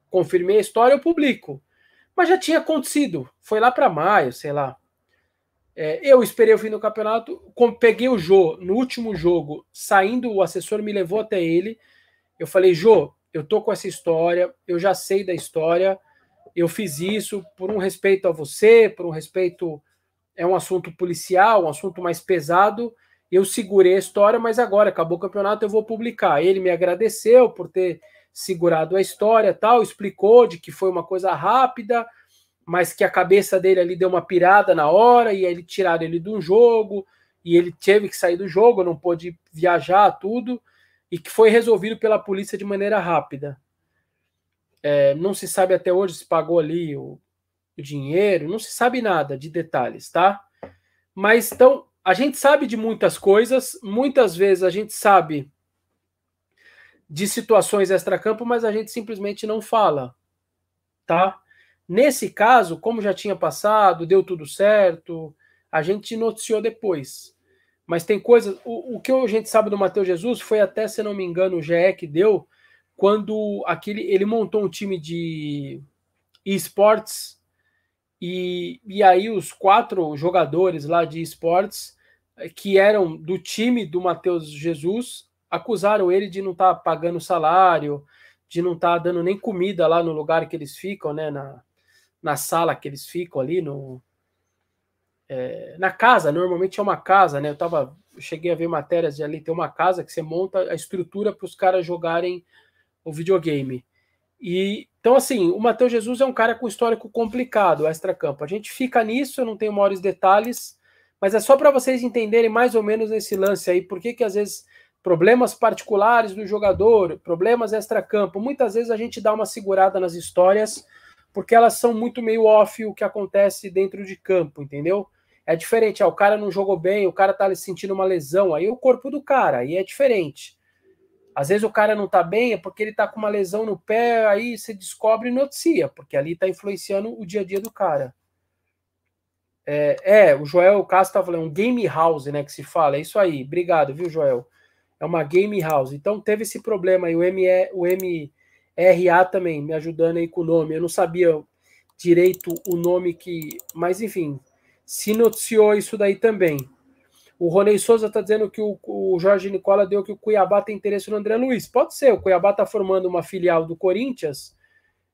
Confirmei a história, eu publico. Mas já tinha acontecido. Foi lá para maio, sei lá. É, eu esperei o fim do campeonato, peguei o Jô no último jogo, saindo, o assessor me levou até ele. Eu falei, Jô, eu tô com essa história, eu já sei da história, eu fiz isso por um respeito a você, por um respeito. É um assunto policial, um assunto mais pesado. Eu segurei a história, mas agora acabou o campeonato, eu vou publicar. Ele me agradeceu por ter segurado a história, tal, explicou de que foi uma coisa rápida, mas que a cabeça dele ali deu uma pirada na hora e aí ele tiraram ele de um jogo e ele teve que sair do jogo, não pôde viajar, tudo, e que foi resolvido pela polícia de maneira rápida. É, não se sabe até hoje se pagou ali o, o dinheiro, não se sabe nada de detalhes, tá? Mas então a gente sabe de muitas coisas, muitas vezes a gente sabe de situações extracampo, mas a gente simplesmente não fala, tá? Nesse caso, como já tinha passado, deu tudo certo, a gente noticiou depois. Mas tem coisas. O, o que a gente sabe do Matheus Jesus foi até, se não me engano, o GE que deu, quando aquele, ele montou um time de esportes e, e aí os quatro jogadores lá de esportes que eram do time do Matheus Jesus acusaram ele de não estar tá pagando salário, de não estar tá dando nem comida lá no lugar que eles ficam, né? Na, na sala que eles ficam ali, no, é, na casa, normalmente é uma casa, né? Eu tava, cheguei a ver matérias de ali, tem uma casa que você monta a estrutura para os caras jogarem o videogame. E então, assim, o Matheus Jesus é um cara com histórico complicado, extra-campo. A gente fica nisso, eu não tenho maiores detalhes, mas é só para vocês entenderem mais ou menos esse lance aí, por que às vezes problemas particulares do jogador, problemas extra-campo. Muitas vezes a gente dá uma segurada nas histórias porque elas são muito meio off o que acontece dentro de campo, entendeu? É diferente, ah, o cara não jogou bem, o cara tá sentindo uma lesão, aí é o corpo do cara, aí é diferente. Às vezes o cara não tá bem, é porque ele tá com uma lesão no pé, aí você descobre e noticia, porque ali tá influenciando o dia a dia do cara. É, é o Joel Castro tá falando, um game house, né, que se fala, é isso aí, obrigado, viu, Joel? é uma game house. Então teve esse problema aí, o, ME, o MRA também me ajudando aí com o nome. Eu não sabia direito o nome que. Mas enfim, se noticiou isso daí também. O Ronei Souza está dizendo que o, o, Jorge Nicola deu que o Cuiabá tem interesse no André Luiz. Pode ser, o Cuiabá está formando uma filial do Corinthians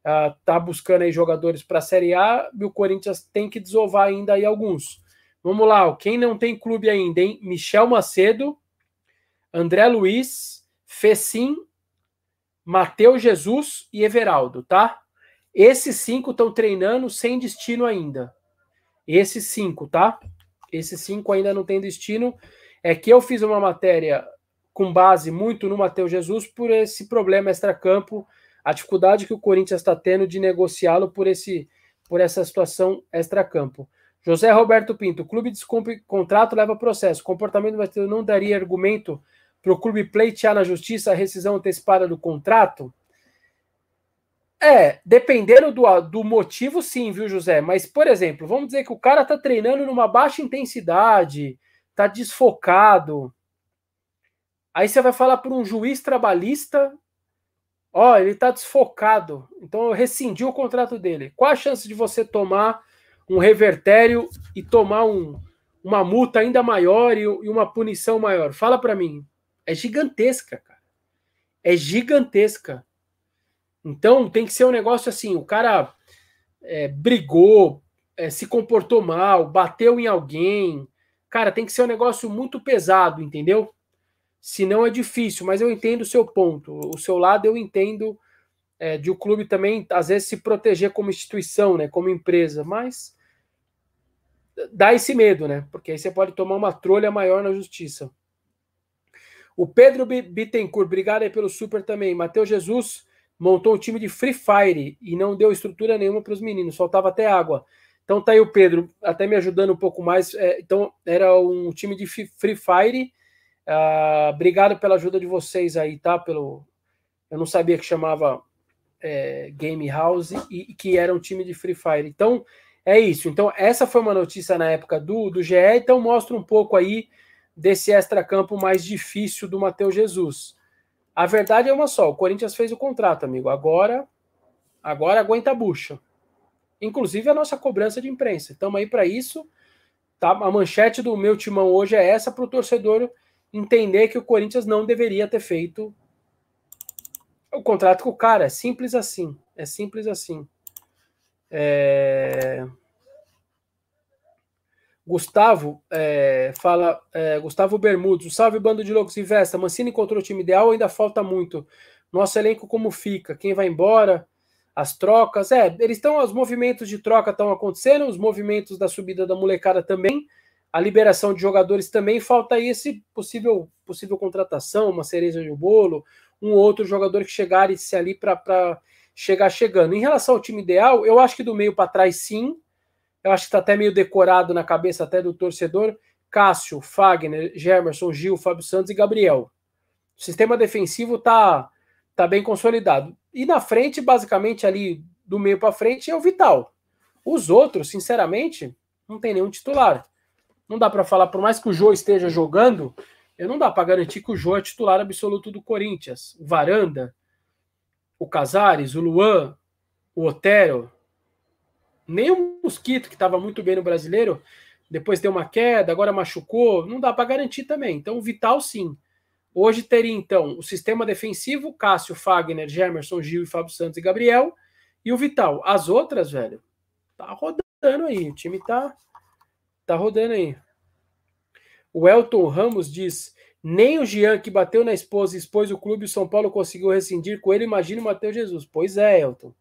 está buscando aí jogadores para a Série A e o Corinthians tem que desovar ainda aí alguns. Vamos lá, quem não tem clube ainda, hein? Michel Macedo, André Luiz, Fecim, Matheus Jesus e Everaldo, tá? Esses cinco estão treinando sem destino ainda. Esses cinco, tá? Esses cinco ainda não tem destino. É que eu fiz uma matéria com base muito no Matheus Jesus por esse problema extracampo, a dificuldade que o Corinthians está tendo de negociá-lo por esse por essa situação extracampo. José Roberto Pinto, clube descumpre contrato, leva processo. comportamento do não daria argumento para o clube pleitear na justiça a rescisão antecipada do contrato? É, dependendo do, do motivo, sim, viu, José? Mas, por exemplo, vamos dizer que o cara tá treinando numa baixa intensidade, tá desfocado. Aí você vai falar para um juiz trabalhista: ó, ele tá desfocado, então eu rescindi o contrato dele. Qual a chance de você tomar um revertério e tomar um, uma multa ainda maior e, e uma punição maior? Fala para mim. É gigantesca, cara. É gigantesca. Então tem que ser um negócio assim: o cara é, brigou, é, se comportou mal, bateu em alguém. Cara, tem que ser um negócio muito pesado, entendeu? Senão é difícil, mas eu entendo o seu ponto. O seu lado eu entendo é, de o clube também, às vezes, se proteger como instituição, né? Como empresa, mas dá esse medo, né? Porque aí você pode tomar uma trolha maior na justiça. O Pedro Bittencourt, obrigado aí pelo super também. Matheus Jesus montou um time de Free Fire e não deu estrutura nenhuma para os meninos, faltava até água. Então tá aí o Pedro, até me ajudando um pouco mais. É, então era um time de Free Fire. Uh, obrigado pela ajuda de vocês aí, tá? Pelo, eu não sabia que chamava é, Game House e, e, que era um time de Free Fire. Então é isso. Então essa foi uma notícia na época do, do GE. Então mostra um pouco aí desse extra-campo mais difícil do Matheus Jesus. A verdade é uma só: o Corinthians fez o contrato, amigo. Agora, agora aguenta a bucha. Inclusive a nossa cobrança de imprensa. Estamos aí para isso. Tá? A manchete do meu timão hoje é essa para o torcedor entender que o Corinthians não deveria ter feito o contrato com o cara. É simples assim. É simples assim. É... Gustavo é, fala, é, Gustavo Bermudes, salve bando de loucos e Vesta, Mancini encontrou o time ideal, ainda falta muito. Nosso elenco como fica? Quem vai embora? As trocas, é, eles estão, os movimentos de troca estão acontecendo, os movimentos da subida da molecada também, a liberação de jogadores também, falta aí esse possível, possível contratação, uma cereja de bolo, um outro jogador que chegasse ali para chegar chegando. Em relação ao time ideal, eu acho que do meio para trás sim, eu acho que está até meio decorado na cabeça até do torcedor. Cássio, Fagner, Gemerson, Gil, Fábio Santos e Gabriel. O sistema defensivo está tá bem consolidado. E na frente, basicamente ali do meio para frente, é o Vital. Os outros, sinceramente, não tem nenhum titular. Não dá para falar, por mais que o Jô esteja jogando, eu não dá para garantir que o Jô é titular absoluto do Corinthians. O Varanda, o Casares, o Luan, o Otero, nem o Mosquito, que estava muito bem no brasileiro, depois deu uma queda, agora machucou, não dá para garantir também. Então, o Vital, sim. Hoje teria, então, o sistema defensivo, Cássio, Fagner, Gemerson, Gil, Fábio Santos e Gabriel, e o Vital. As outras, velho, tá rodando aí. O time tá, tá rodando aí. O Elton Ramos diz: nem o Jean, que bateu na esposa e expôs o clube, o São Paulo conseguiu rescindir com ele. Imagina o Matheus Jesus. Pois é, Elton.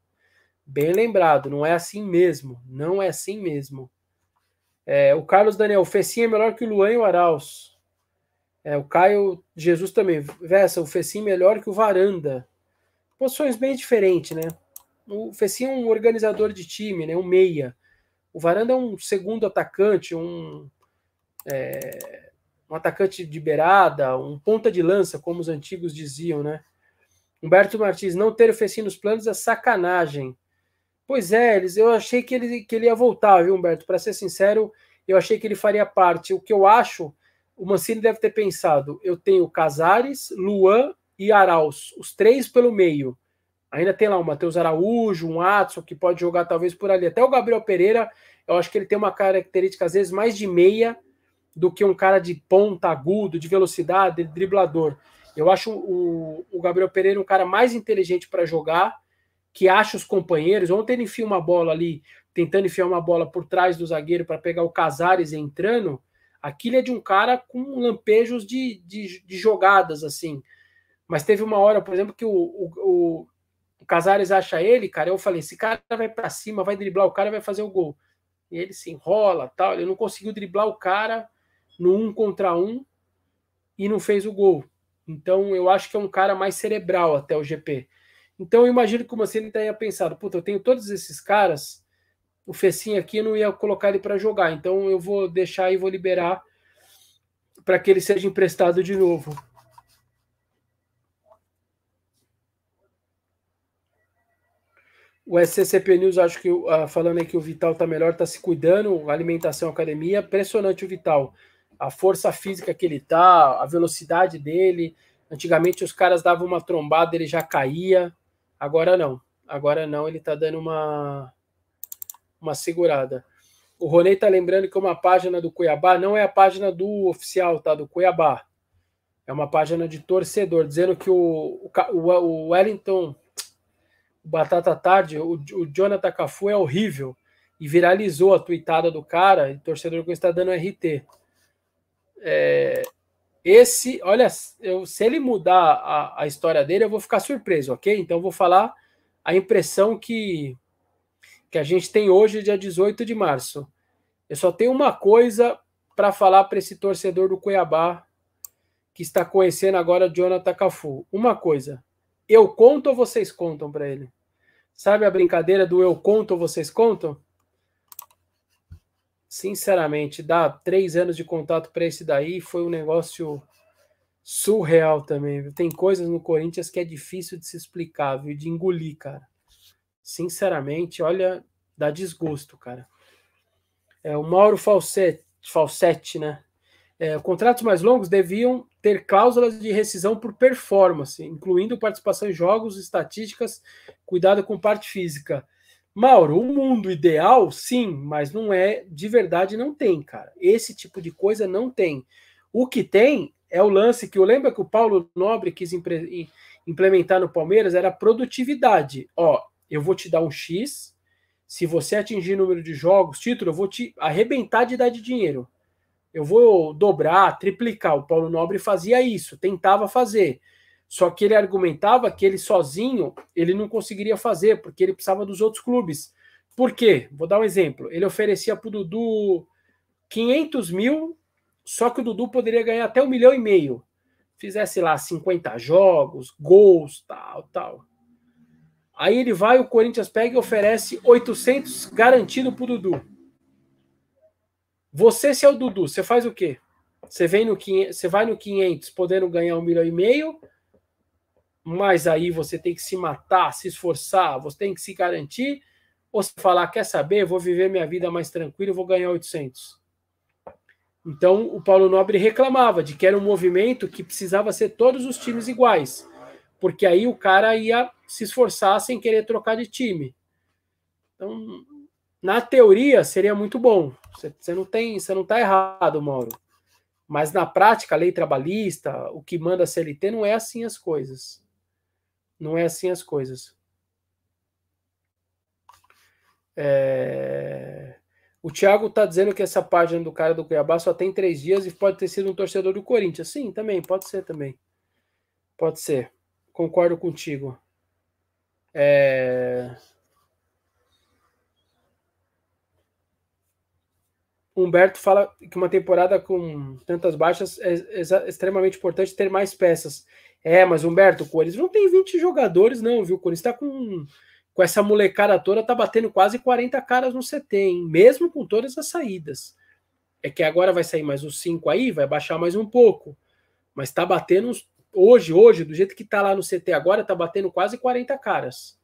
Bem lembrado, não é assim mesmo. Não é assim mesmo. É, o Carlos Daniel, o Fecinho é melhor que o Luan e o Arauz. É, o Caio Jesus também. Vessa, o Fecinho é melhor que o Varanda. Posições bem diferentes, né? O Fecinho é um organizador de time, né? Um meia. O Varanda é um segundo atacante, um, é, um atacante de beirada, um ponta de lança, como os antigos diziam, né? Humberto Martins, não ter o Fecinho nos planos é sacanagem. Pois é, eles, eu achei que ele, que ele ia voltar, viu, Humberto? Para ser sincero, eu achei que ele faria parte. O que eu acho, o Mancini deve ter pensado: eu tenho Casares, Luan e Arauz, os três pelo meio. Ainda tem lá o Matheus Araújo, um Atson que pode jogar talvez por ali. Até o Gabriel Pereira, eu acho que ele tem uma característica, às vezes, mais de meia do que um cara de ponta, agudo, de velocidade, de driblador. Eu acho o, o Gabriel Pereira um cara mais inteligente para jogar que acha os companheiros. Ontem ele enfia uma bola ali, tentando enfiar uma bola por trás do zagueiro para pegar o Casares entrando. Aquilo é de um cara com lampejos de, de, de, jogadas, assim. Mas teve uma hora, por exemplo, que o, o, o Casares acha ele, cara. Eu falei: esse cara vai para cima, vai driblar o cara vai fazer o gol. E ele se enrola, tal. Ele não conseguiu driblar o cara no um contra um e não fez o gol. Então eu acho que é um cara mais cerebral até o GP. Então eu imagino que o Mancini tenha pensado, puta, eu tenho todos esses caras, o Fecinho aqui não ia colocar ele para jogar, então eu vou deixar e vou liberar para que ele seja emprestado de novo. O SCCP News, acho que uh, falando aí que o Vital tá melhor, tá se cuidando, alimentação, academia, impressionante o Vital. A força física que ele tá, a velocidade dele. Antigamente os caras davam uma trombada, ele já caía. Agora não. Agora não, ele tá dando uma uma segurada. O Ronei tá lembrando que uma página do Cuiabá não é a página do oficial, tá? Do Cuiabá. É uma página de torcedor, dizendo que o, o, o Wellington o Batata Tarde, o, o Jonathan Cafu é horrível e viralizou a tuitada do cara, e o torcedor que está dando RT. É, esse, olha, eu, se ele mudar a, a história dele, eu vou ficar surpreso, ok? Então eu vou falar a impressão que, que a gente tem hoje, dia 18 de março. Eu só tenho uma coisa para falar para esse torcedor do Cuiabá que está conhecendo agora Jonathan Cafu. Uma coisa. Eu conto ou vocês contam para ele? Sabe a brincadeira do eu conto ou vocês contam? Sinceramente, dá três anos de contato para esse daí foi um negócio surreal também. Tem coisas no Corinthians que é difícil de se explicar, viu? de engolir, cara. Sinceramente, olha, dá desgosto, cara. É o Mauro Falsetti, Falsetti né? É, contratos mais longos deviam ter cláusulas de rescisão por performance, incluindo participação em jogos, estatísticas, cuidado com parte física. Mauro, o mundo ideal, sim, mas não é de verdade, não tem, cara. Esse tipo de coisa não tem. O que tem é o lance que eu lembro que o Paulo Nobre quis implementar no Palmeiras era produtividade. Ó, eu vou te dar um X, se você atingir número de jogos, título, eu vou te arrebentar de dar de dinheiro eu vou dobrar, triplicar. O Paulo Nobre fazia isso, tentava fazer. Só que ele argumentava que ele sozinho ele não conseguiria fazer, porque ele precisava dos outros clubes. Por quê? Vou dar um exemplo. Ele oferecia para o Dudu 500 mil, só que o Dudu poderia ganhar até um milhão e meio. Fizesse lá 50 jogos, gols, tal, tal. Aí ele vai, o Corinthians pega e oferece 800 garantido para o Dudu. Você, se é o Dudu, você faz o quê? Você, vem no 500, você vai no 500 podendo ganhar um milhão e meio, mas aí você tem que se matar, se esforçar, você tem que se garantir, ou você falar, quer saber, vou viver minha vida mais tranquila, vou ganhar 800. Então, o Paulo Nobre reclamava de que era um movimento que precisava ser todos os times iguais, porque aí o cara ia se esforçar sem querer trocar de time. Então, na teoria seria muito bom. Você não tem, você não está errado, Mauro. Mas na prática, a lei trabalhista, o que manda a CLT não é assim as coisas. Não é assim as coisas. É... O Thiago está dizendo que essa página do cara do Cuiabá só tem três dias e pode ter sido um torcedor do Corinthians. Sim, também, pode ser também. Pode ser. Concordo contigo. É... Humberto fala que uma temporada com tantas baixas é, é extremamente importante ter mais peças. É, mas Humberto, o Corinthians não tem 20 jogadores, não, viu? O Corinthians tá com, com essa molecada toda, tá batendo quase 40 caras no CT, hein? Mesmo com todas as saídas. É que agora vai sair mais uns 5 aí, vai baixar mais um pouco. Mas tá batendo hoje, hoje, do jeito que tá lá no CT agora, tá batendo quase 40 caras.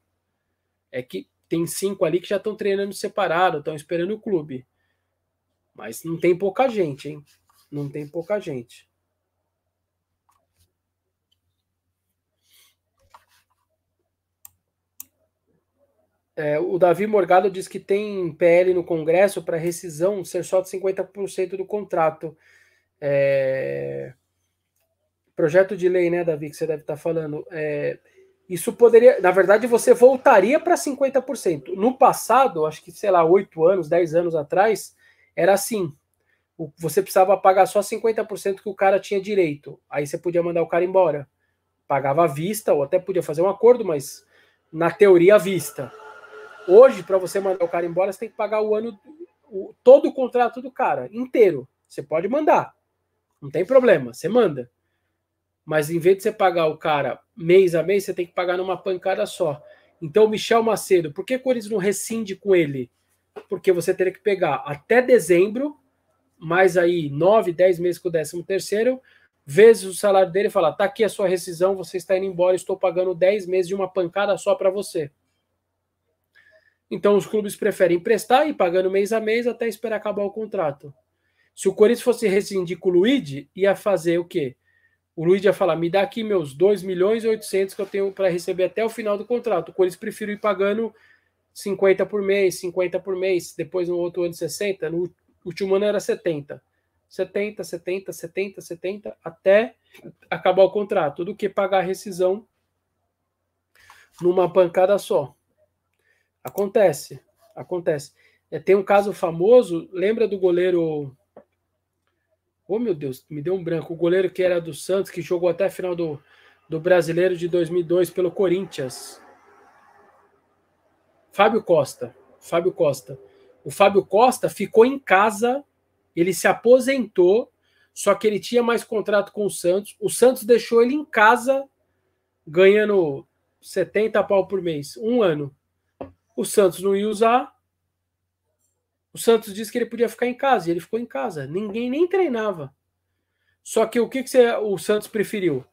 É que tem cinco ali que já estão treinando separado, estão esperando o clube. Mas não tem pouca gente, hein? Não tem pouca gente. É, o Davi Morgado diz que tem PL no Congresso para rescisão ser só de 50% do contrato. É... Projeto de lei, né, Davi, que você deve estar falando. É... isso poderia, na verdade, você voltaria para 50%. No passado, acho que, sei lá, 8 anos, 10 anos atrás, era assim. Você precisava pagar só 50% que o cara tinha direito. Aí você podia mandar o cara embora. Pagava à vista, ou até podia fazer um acordo, mas na teoria à vista. Hoje, para você mandar o cara embora, você tem que pagar o ano, o, todo o contrato do cara, inteiro. Você pode mandar. Não tem problema, você manda. Mas em vez de você pagar o cara mês a mês, você tem que pagar numa pancada só. Então, Michel Macedo, por que o Corinthians não rescinde com ele? Porque você teria que pegar até dezembro, mais aí nove, dez meses com o décimo terceiro, vezes o salário dele e falar: tá aqui a sua rescisão, você está indo embora, estou pagando dez meses de uma pancada só para você. Então os clubes preferem emprestar e pagando mês a mês até esperar acabar o contrato. Se o Corinthians fosse rescindir com o Luigi, ia fazer o quê? O Luiz ia falar: me dá aqui meus 2 milhões e 800 que eu tenho para receber até o final do contrato. O Corinthians prefiro ir pagando 50 por mês, 50 por mês, depois no outro ano 60, no último ano era 70. 70, 70, 70, 70, até acabar o contrato, do que pagar a rescisão numa pancada só. Acontece, acontece. É, tem um caso famoso, lembra do goleiro Oh, meu Deus, me deu um branco. O goleiro que era do Santos, que jogou até a final do, do Brasileiro de 2002 pelo Corinthians. Fábio Costa. Fábio Costa. O Fábio Costa ficou em casa, ele se aposentou, só que ele tinha mais contrato com o Santos. O Santos deixou ele em casa, ganhando 70 pau por mês, um ano. O Santos não ia usar, o Santos disse que ele podia ficar em casa e ele ficou em casa. Ninguém nem treinava. Só que o que, que você, o Santos preferiu?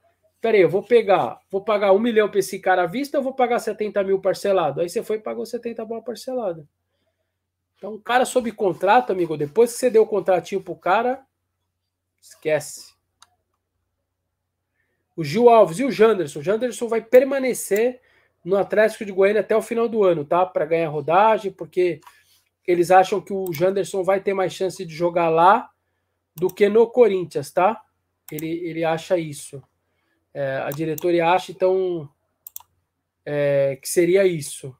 Peraí, eu vou pegar, vou pagar um milhão para esse cara à vista ou vou pagar 70 mil parcelado? Aí você foi e pagou 70 mil parcelado. Então, o cara sob contrato, amigo, depois que você deu o contratinho pro cara, esquece. O Gil Alves e o Janderson. O Janderson vai permanecer no Atlético de Goiânia até o final do ano, tá? Para ganhar rodagem, porque eles acham que o Janderson vai ter mais chance de jogar lá do que no Corinthians, tá? Ele, ele acha isso. É, a diretoria acha, então, é, que seria isso.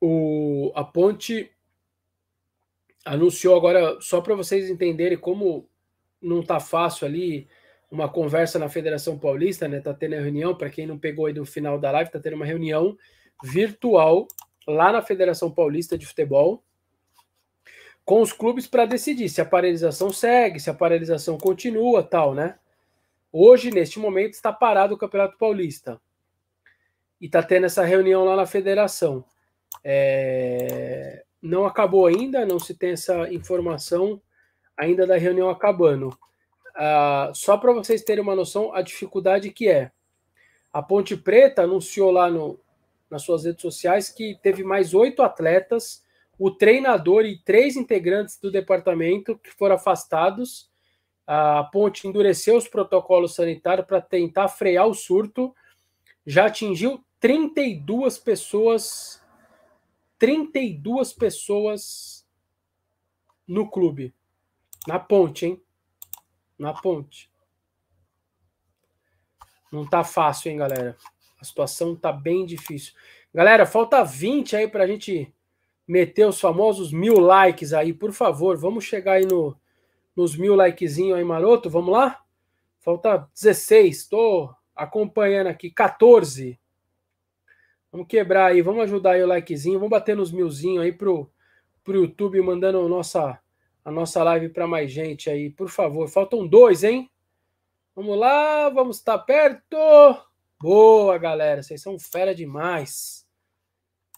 O, a ponte anunciou agora, só para vocês entenderem como não está fácil ali uma conversa na Federação Paulista, né? Tá tendo a reunião, para quem não pegou aí no final da live, tá tendo uma reunião virtual lá na Federação Paulista de Futebol com os clubes para decidir se a paralisação segue, se a paralisação continua, tal, né? Hoje, neste momento, está parado o Campeonato Paulista. E está tendo essa reunião lá na federação. É não acabou ainda, não se tem essa informação ainda da reunião acabando. Uh, só para vocês terem uma noção, a dificuldade que é. A Ponte Preta anunciou lá no, nas suas redes sociais que teve mais oito atletas, o treinador e três integrantes do departamento que foram afastados. A Ponte endureceu os protocolos sanitários para tentar frear o surto. Já atingiu 32 pessoas 32 pessoas no clube. Na ponte, hein? Na ponte. Não tá fácil, hein, galera? A situação tá bem difícil. Galera, falta 20 aí pra gente meter os famosos mil likes aí, por favor. Vamos chegar aí no, nos mil likezinhos aí, maroto. Vamos lá? Falta 16. Tô acompanhando aqui. 14. Vamos quebrar aí, vamos ajudar aí o likezinho, vamos bater nos milzinho aí pro, pro YouTube, mandando nossa, a nossa live para mais gente aí, por favor. Faltam dois, hein? Vamos lá, vamos estar tá perto. Boa, galera, vocês são fera demais.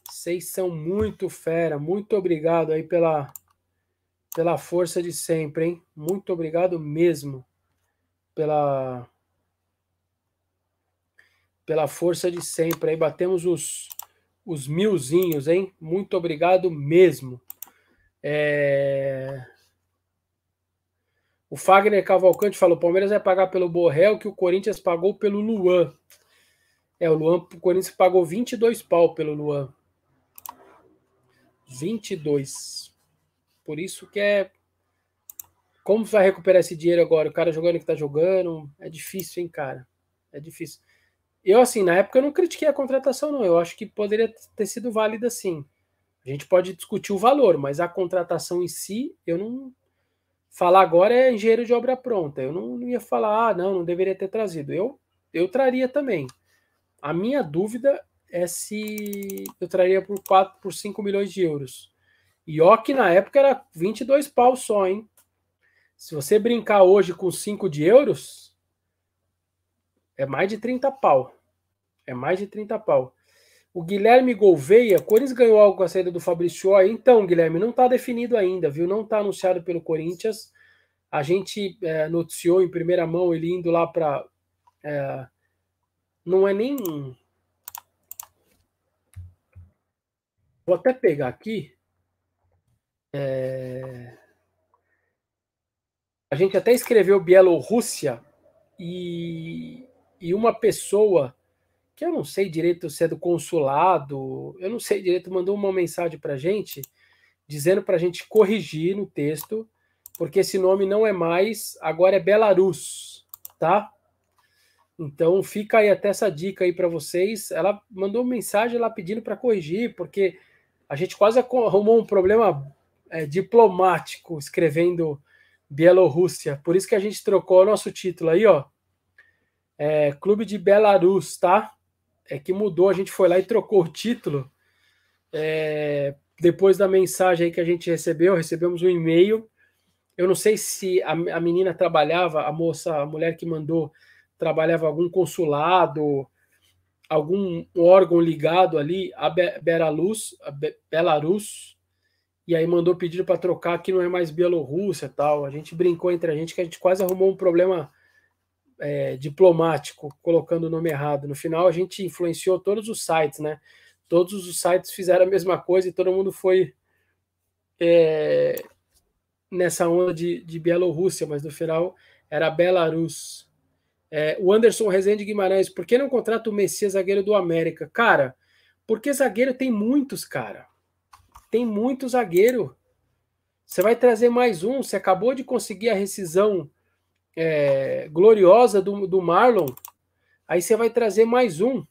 Vocês são muito fera. Muito obrigado aí pela, pela força de sempre, hein? Muito obrigado mesmo pela pela força de sempre. Aí batemos os, os milzinhos, hein? Muito obrigado mesmo. É... O Fagner Cavalcante falou: o Palmeiras vai pagar pelo Borrell que o Corinthians pagou pelo Luan. É, o Luan, o Corinthians pagou 22 pau pelo Luan. 22. Por isso que é. Como vai recuperar esse dinheiro agora? O cara jogando que tá jogando. É difícil, hein, cara? É difícil. Eu, assim, na época eu não critiquei a contratação, não. Eu acho que poderia ter sido válida sim. A gente pode discutir o valor, mas a contratação em si, eu não. Falar agora é engenheiro de obra pronta. Eu não, não ia falar, ah, não, não deveria ter trazido. Eu, eu traria também. A minha dúvida é se eu traria por 4, por 5 milhões de euros. Que na época era 22 pau só, hein? Se você brincar hoje com 5 de euros, é mais de 30 pau. É mais de 30 pau. O Guilherme Gouveia, Corinthians ganhou algo com a saída do Fabrício Então, Guilherme, não está definido ainda, viu? Não está anunciado pelo Corinthians. A gente é, noticiou em primeira mão ele indo lá para. É, não é nem. Vou até pegar aqui. É... A gente até escreveu Bielorrússia e, e uma pessoa que eu não sei direito se é do consulado, eu não sei direito, mandou uma mensagem para gente dizendo para a gente corrigir no texto, porque esse nome não é mais, agora é Belarus, tá? Então fica aí até essa dica aí para vocês. Ela mandou mensagem lá pedindo para corrigir, porque a gente quase arrumou um problema é, diplomático escrevendo Bielorrússia. Por isso que a gente trocou o nosso título aí, ó. É, Clube de Belarus, tá? É que mudou, a gente foi lá e trocou o título. É, depois da mensagem que a gente recebeu, recebemos um e-mail. Eu não sei se a, a menina trabalhava, a moça, a mulher que mandou, trabalhava algum consulado, algum órgão ligado ali a Belarus, a Belarus, e aí mandou pedido para trocar que não é mais Bielorrússia tal. A gente brincou entre a gente que a gente quase arrumou um problema é, diplomático, colocando o nome errado. No final, a gente influenciou todos os sites, né? Todos os sites fizeram a mesma coisa e todo mundo foi é, nessa onda de, de Bielorrússia, mas no final era Belarus. É, o Anderson Rezende Guimarães, por que não contrata o Messias zagueiro do América? Cara, porque zagueiro tem muitos, cara tem muito zagueiro. Você vai trazer mais um. Você acabou de conseguir a rescisão é, gloriosa do, do Marlon. Aí você vai trazer mais um.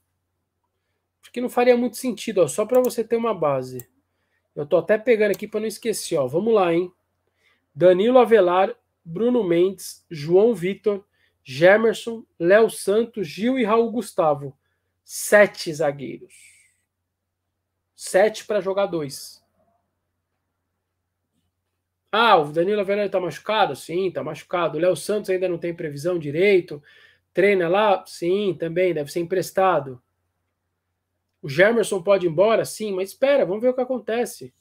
Porque não faria muito sentido, ó, só para você ter uma base. Eu tô até pegando aqui para não esquecer, ó. Vamos lá, hein? Danilo Avelar, Bruno Mendes, João Vitor, Gemerson, Léo Santos, Gil e Raul Gustavo. Sete zagueiros. Sete para jogar dois. Ah, o Danilo Avelar está machucado? Sim, está machucado. O Léo Santos ainda não tem previsão direito. Treina lá? Sim, também, deve ser emprestado. O Germerson pode ir embora? Sim, mas espera, vamos ver o que acontece.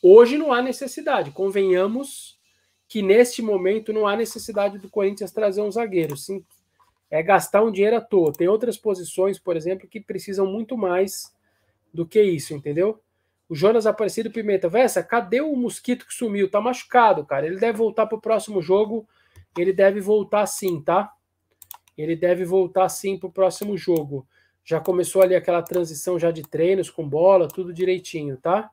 Hoje não há necessidade. Convenhamos que neste momento não há necessidade do Corinthians trazer um zagueiro. Sim, é gastar um dinheiro à toa. Tem outras posições, por exemplo, que precisam muito mais do que isso, entendeu? O Jonas Aparecido Pimenta, Vessa, cadê o mosquito que sumiu? Tá machucado, cara. Ele deve voltar pro próximo jogo. Ele deve voltar sim, tá? Ele deve voltar sim pro próximo jogo. Já começou ali aquela transição já de treinos com bola, tudo direitinho, tá?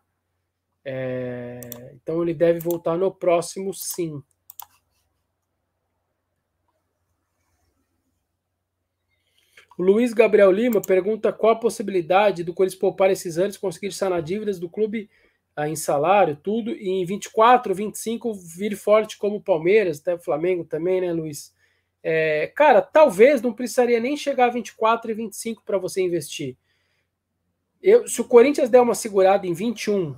É... Então ele deve voltar no próximo sim. O Luiz Gabriel Lima pergunta qual a possibilidade do Corinthians poupar esses anos, conseguir sanar dívidas do clube ah, em salário, tudo, e em 24, 25 vir forte como o Palmeiras, até o Flamengo também, né, Luiz? É, cara, talvez não precisaria nem chegar a 24 e 25 para você investir. Eu, se o Corinthians der uma segurada em 21,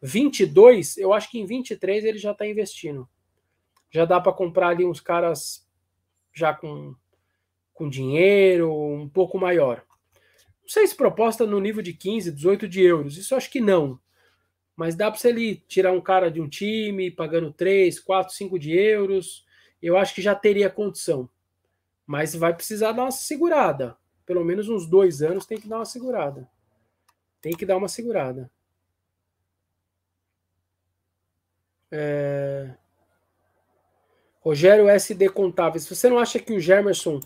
22, eu acho que em 23 ele já está investindo. Já dá para comprar ali uns caras já com com dinheiro um pouco maior. Não sei se proposta no nível de 15, 18 de euros, isso acho que não. Mas dá para você ali tirar um cara de um time pagando 3, 4, 5 de euros. Eu acho que já teria condição. Mas vai precisar dar uma segurada. Pelo menos uns dois anos tem que dar uma segurada. Tem que dar uma segurada. É... Rogério SD Contáveis. Você não acha que o Germerson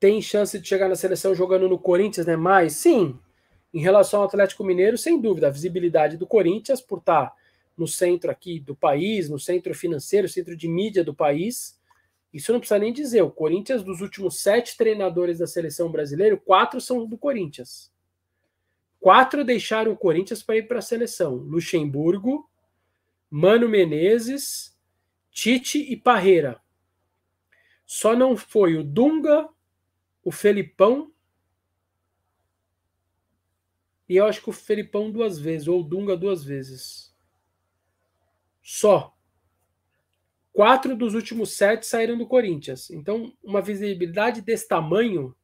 tem chance de chegar na seleção jogando no Corinthians, né? Mais, sim. Em relação ao Atlético Mineiro, sem dúvida, a visibilidade do Corinthians por estar no centro aqui do país, no centro financeiro, centro de mídia do país. Isso não precisa nem dizer. O Corinthians, dos últimos sete treinadores da seleção brasileira, quatro são do Corinthians. Quatro deixaram o Corinthians para ir para a seleção: Luxemburgo, Mano Menezes, Tite e Parreira. Só não foi o Dunga, o Felipão. E eu acho que o Felipão duas vezes, ou o Dunga duas vezes. Só. Quatro dos últimos sete saíram do Corinthians. Então, uma visibilidade desse tamanho,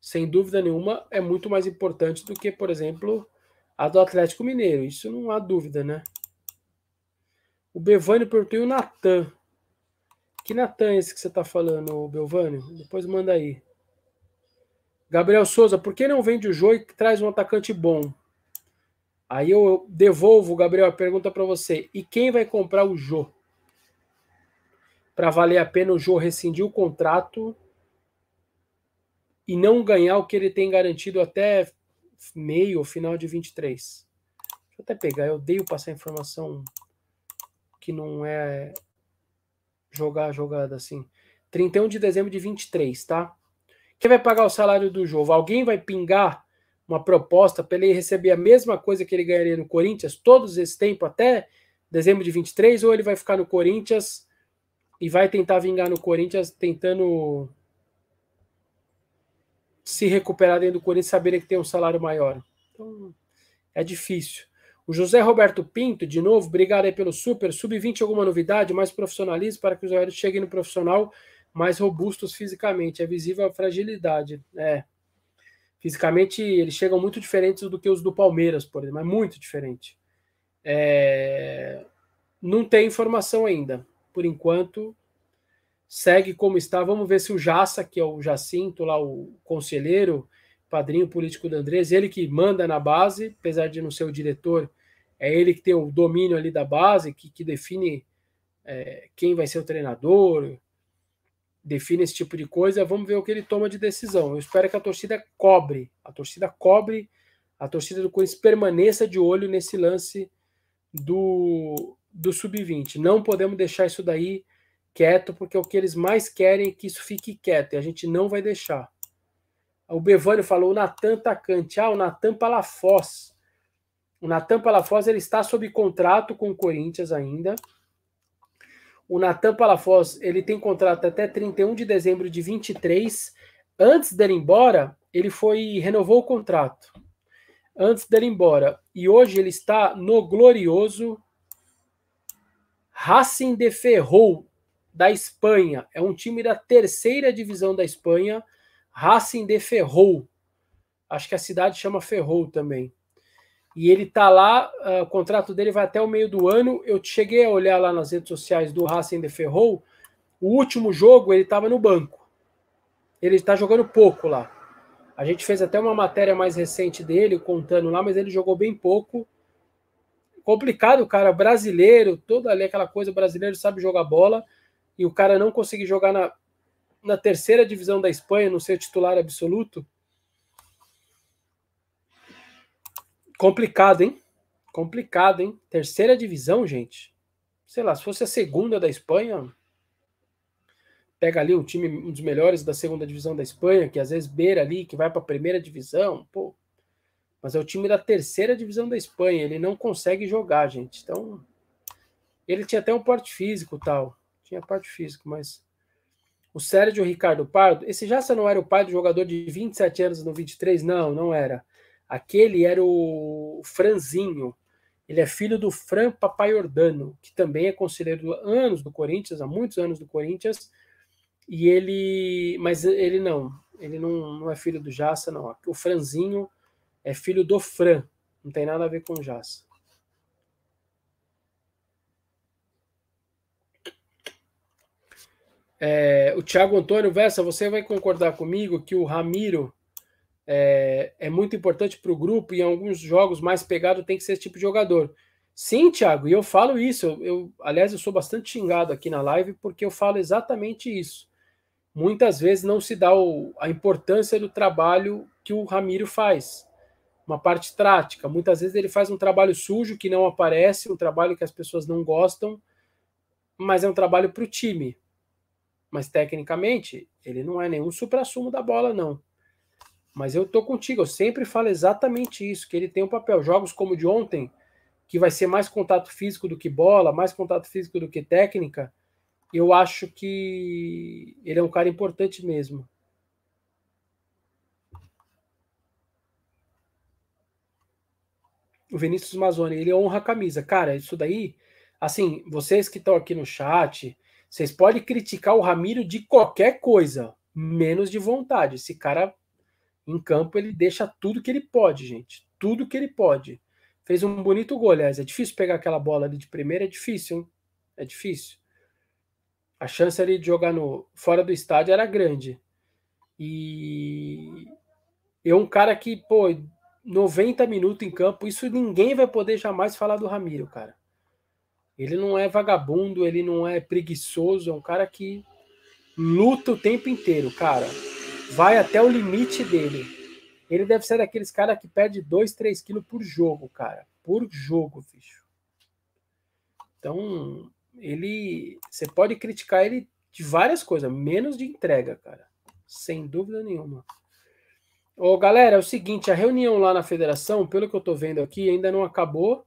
sem dúvida nenhuma, é muito mais importante do que, por exemplo, a do Atlético Mineiro. Isso não há dúvida, né? O Bevânio perguntou e o Natan. Que Natan é esse que você está falando, Belvânio? Depois manda aí. Gabriel Souza, por que não vende o Jô e traz um atacante bom? Aí eu devolvo, Gabriel, a pergunta para você. E quem vai comprar o Jô? Para valer a pena o Jô rescindir o contrato e não ganhar o que ele tem garantido até meio ou final de 23. Deixa eu até pegar, eu odeio passar informação que não é jogar a jogada assim. 31 de dezembro de 23, tá? Quem vai pagar o salário do jogo? Alguém vai pingar uma proposta para ele receber a mesma coisa que ele ganharia no Corinthians todos esse tempo até dezembro de 23 ou ele vai ficar no Corinthians e vai tentar vingar no Corinthians tentando se recuperar dentro do Corinthians saber que tem um salário maior. Então, é difícil. O José Roberto Pinto, de novo, obrigado aí pelo super. Sub-20, alguma novidade, mais profissionalismo para que os jogadores cheguem no profissional mais robustos fisicamente. É visível a fragilidade. É. Fisicamente, eles chegam muito diferentes do que os do Palmeiras, por exemplo. É muito diferente. É... Não tem informação ainda. Por enquanto, segue como está. Vamos ver se o Jassa, que é o Jacinto, lá o conselheiro, padrinho político do Andrés, ele que manda na base, apesar de não ser o diretor é ele que tem o domínio ali da base, que, que define é, quem vai ser o treinador, define esse tipo de coisa. Vamos ver o que ele toma de decisão. Eu espero que a torcida cobre, a torcida cobre, a torcida do Corinthians permaneça de olho nesse lance do, do sub-20. Não podemos deixar isso daí quieto, porque é o que eles mais querem é que isso fique quieto, e a gente não vai deixar. O Bevânio falou o Natan Tacante. Ah, o Natan Palafoz. O Natan Palafoz ele está sob contrato com o Corinthians ainda. O Natan Palafoz ele tem contrato até 31 de dezembro de 23. Antes dele ir embora, ele foi renovou o contrato. Antes dele ir embora. E hoje ele está no glorioso Racing de Ferrol da Espanha. É um time da terceira divisão da Espanha. Racing de Ferrol. Acho que a cidade chama Ferrol também e ele tá lá, uh, o contrato dele vai até o meio do ano. Eu cheguei a olhar lá nas redes sociais do Racing de Ferrol, o último jogo ele estava no banco. Ele está jogando pouco lá. A gente fez até uma matéria mais recente dele, contando lá, mas ele jogou bem pouco. Complicado, cara brasileiro, toda ali aquela coisa, brasileiro sabe jogar bola, e o cara não conseguir jogar na, na terceira divisão da Espanha, não ser titular absoluto, Complicado, hein? Complicado, hein? Terceira divisão, gente. Sei lá, se fosse a segunda da Espanha, pega ali um time, um dos melhores da segunda divisão da Espanha, que às vezes beira ali, que vai para a primeira divisão, pô. Mas é o time da terceira divisão da Espanha, ele não consegue jogar, gente. Então, ele tinha até um porte físico tal. Tinha porte físico, mas o Sérgio Ricardo Pardo, esse já não era o pai do jogador de 27 anos no 23? Não, não era. Aquele era o Franzinho. Ele é filho do Fran Papaiordano, que também é conselheiro anos do Corinthians, há muitos anos do Corinthians. E ele. Mas ele não. Ele não, não é filho do Jassa, não. O Franzinho é filho do Fran. Não tem nada a ver com o Jassa. É, o Thiago Antônio Vessa, você vai concordar comigo que o Ramiro é, é muito importante para o grupo e em alguns jogos mais pegado tem que ser esse tipo de jogador. Sim, Thiago, e eu falo isso. Eu, eu, aliás, eu sou bastante xingado aqui na live porque eu falo exatamente isso. Muitas vezes não se dá o, a importância do trabalho que o Ramiro faz. uma parte tática. Muitas vezes ele faz um trabalho sujo que não aparece, um trabalho que as pessoas não gostam, mas é um trabalho para o time. Mas tecnicamente, ele não é nenhum supra-sumo da bola, não. Mas eu tô contigo, eu sempre falo exatamente isso, que ele tem um papel. Jogos como o de ontem, que vai ser mais contato físico do que bola, mais contato físico do que técnica, eu acho que ele é um cara importante mesmo. O Vinícius Mazzoni, ele honra a camisa. Cara, isso daí, assim, vocês que estão aqui no chat, vocês podem criticar o Ramiro de qualquer coisa, menos de vontade. Esse cara em campo, ele deixa tudo que ele pode, gente. Tudo que ele pode. Fez um bonito gol, aliás. É difícil pegar aquela bola ali de primeira, é difícil, hein? É difícil. A chance ali de jogar no fora do estádio era grande. E é um cara que, pô, 90 minutos em campo, isso ninguém vai poder jamais falar do Ramiro, cara. Ele não é vagabundo, ele não é preguiçoso, é um cara que luta o tempo inteiro, cara. Vai até o limite dele. Ele deve ser daqueles caras que perde 2, 3 quilos por jogo, cara. Por jogo, bicho. Então, ele. Você pode criticar ele de várias coisas, menos de entrega, cara. Sem dúvida nenhuma. Ô, galera, é o seguinte, a reunião lá na federação, pelo que eu tô vendo aqui, ainda não acabou.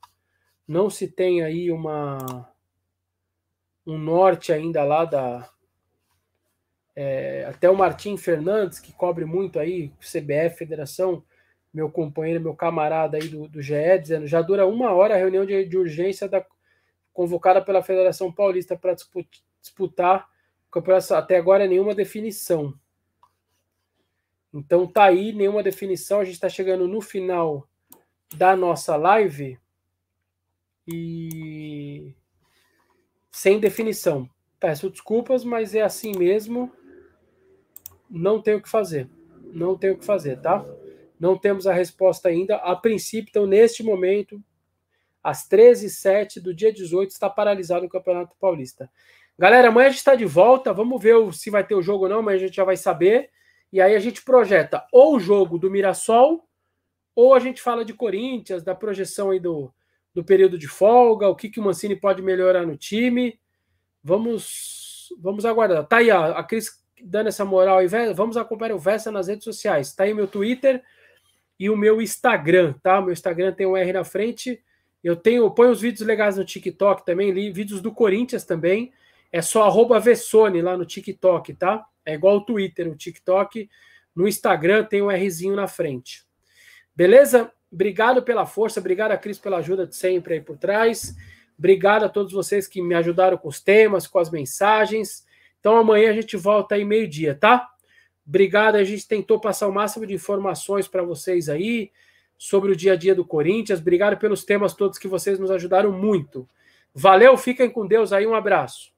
Não se tem aí uma um norte ainda lá da é, até o Martim Fernandes, que cobre muito aí, CBF, Federação, meu companheiro, meu camarada aí do, do GE, dizendo já dura uma hora a reunião de, de urgência da, convocada pela Federação Paulista para disputar o campeonato. Até agora nenhuma definição. Então tá aí, nenhuma definição. A gente está chegando no final da nossa live e sem definição. Peço desculpas, mas é assim mesmo. Não tenho o que fazer. Não tenho o que fazer, tá? Não temos a resposta ainda. A princípio, então, neste momento, às 13h07 do dia 18, está paralisado o Campeonato Paulista. Galera, amanhã a gente está de volta. Vamos ver se vai ter o jogo ou não, mas a gente já vai saber. E aí a gente projeta ou o jogo do Mirassol, ou a gente fala de Corinthians, da projeção aí do, do período de folga, o que, que o Mancini pode melhorar no time. Vamos, vamos aguardar. Tá aí a Cris dando essa moral aí. Vamos acompanhar o Vessa nas redes sociais. Tá aí meu Twitter e o meu Instagram, tá? Meu Instagram tem um R na frente. Eu tenho, ponho os vídeos legais no TikTok também, li vídeos do Corinthians também. É só arroba Vessone lá no TikTok, tá? É igual o Twitter, o TikTok. No Instagram tem um Rzinho na frente. Beleza? Obrigado pela força, obrigado a Cris pela ajuda de sempre aí por trás. Obrigado a todos vocês que me ajudaram com os temas, com as mensagens. Então amanhã a gente volta aí meio-dia, tá? Obrigado, a gente tentou passar o máximo de informações para vocês aí sobre o dia a dia do Corinthians. Obrigado pelos temas todos que vocês nos ajudaram muito. Valeu, fiquem com Deus aí, um abraço.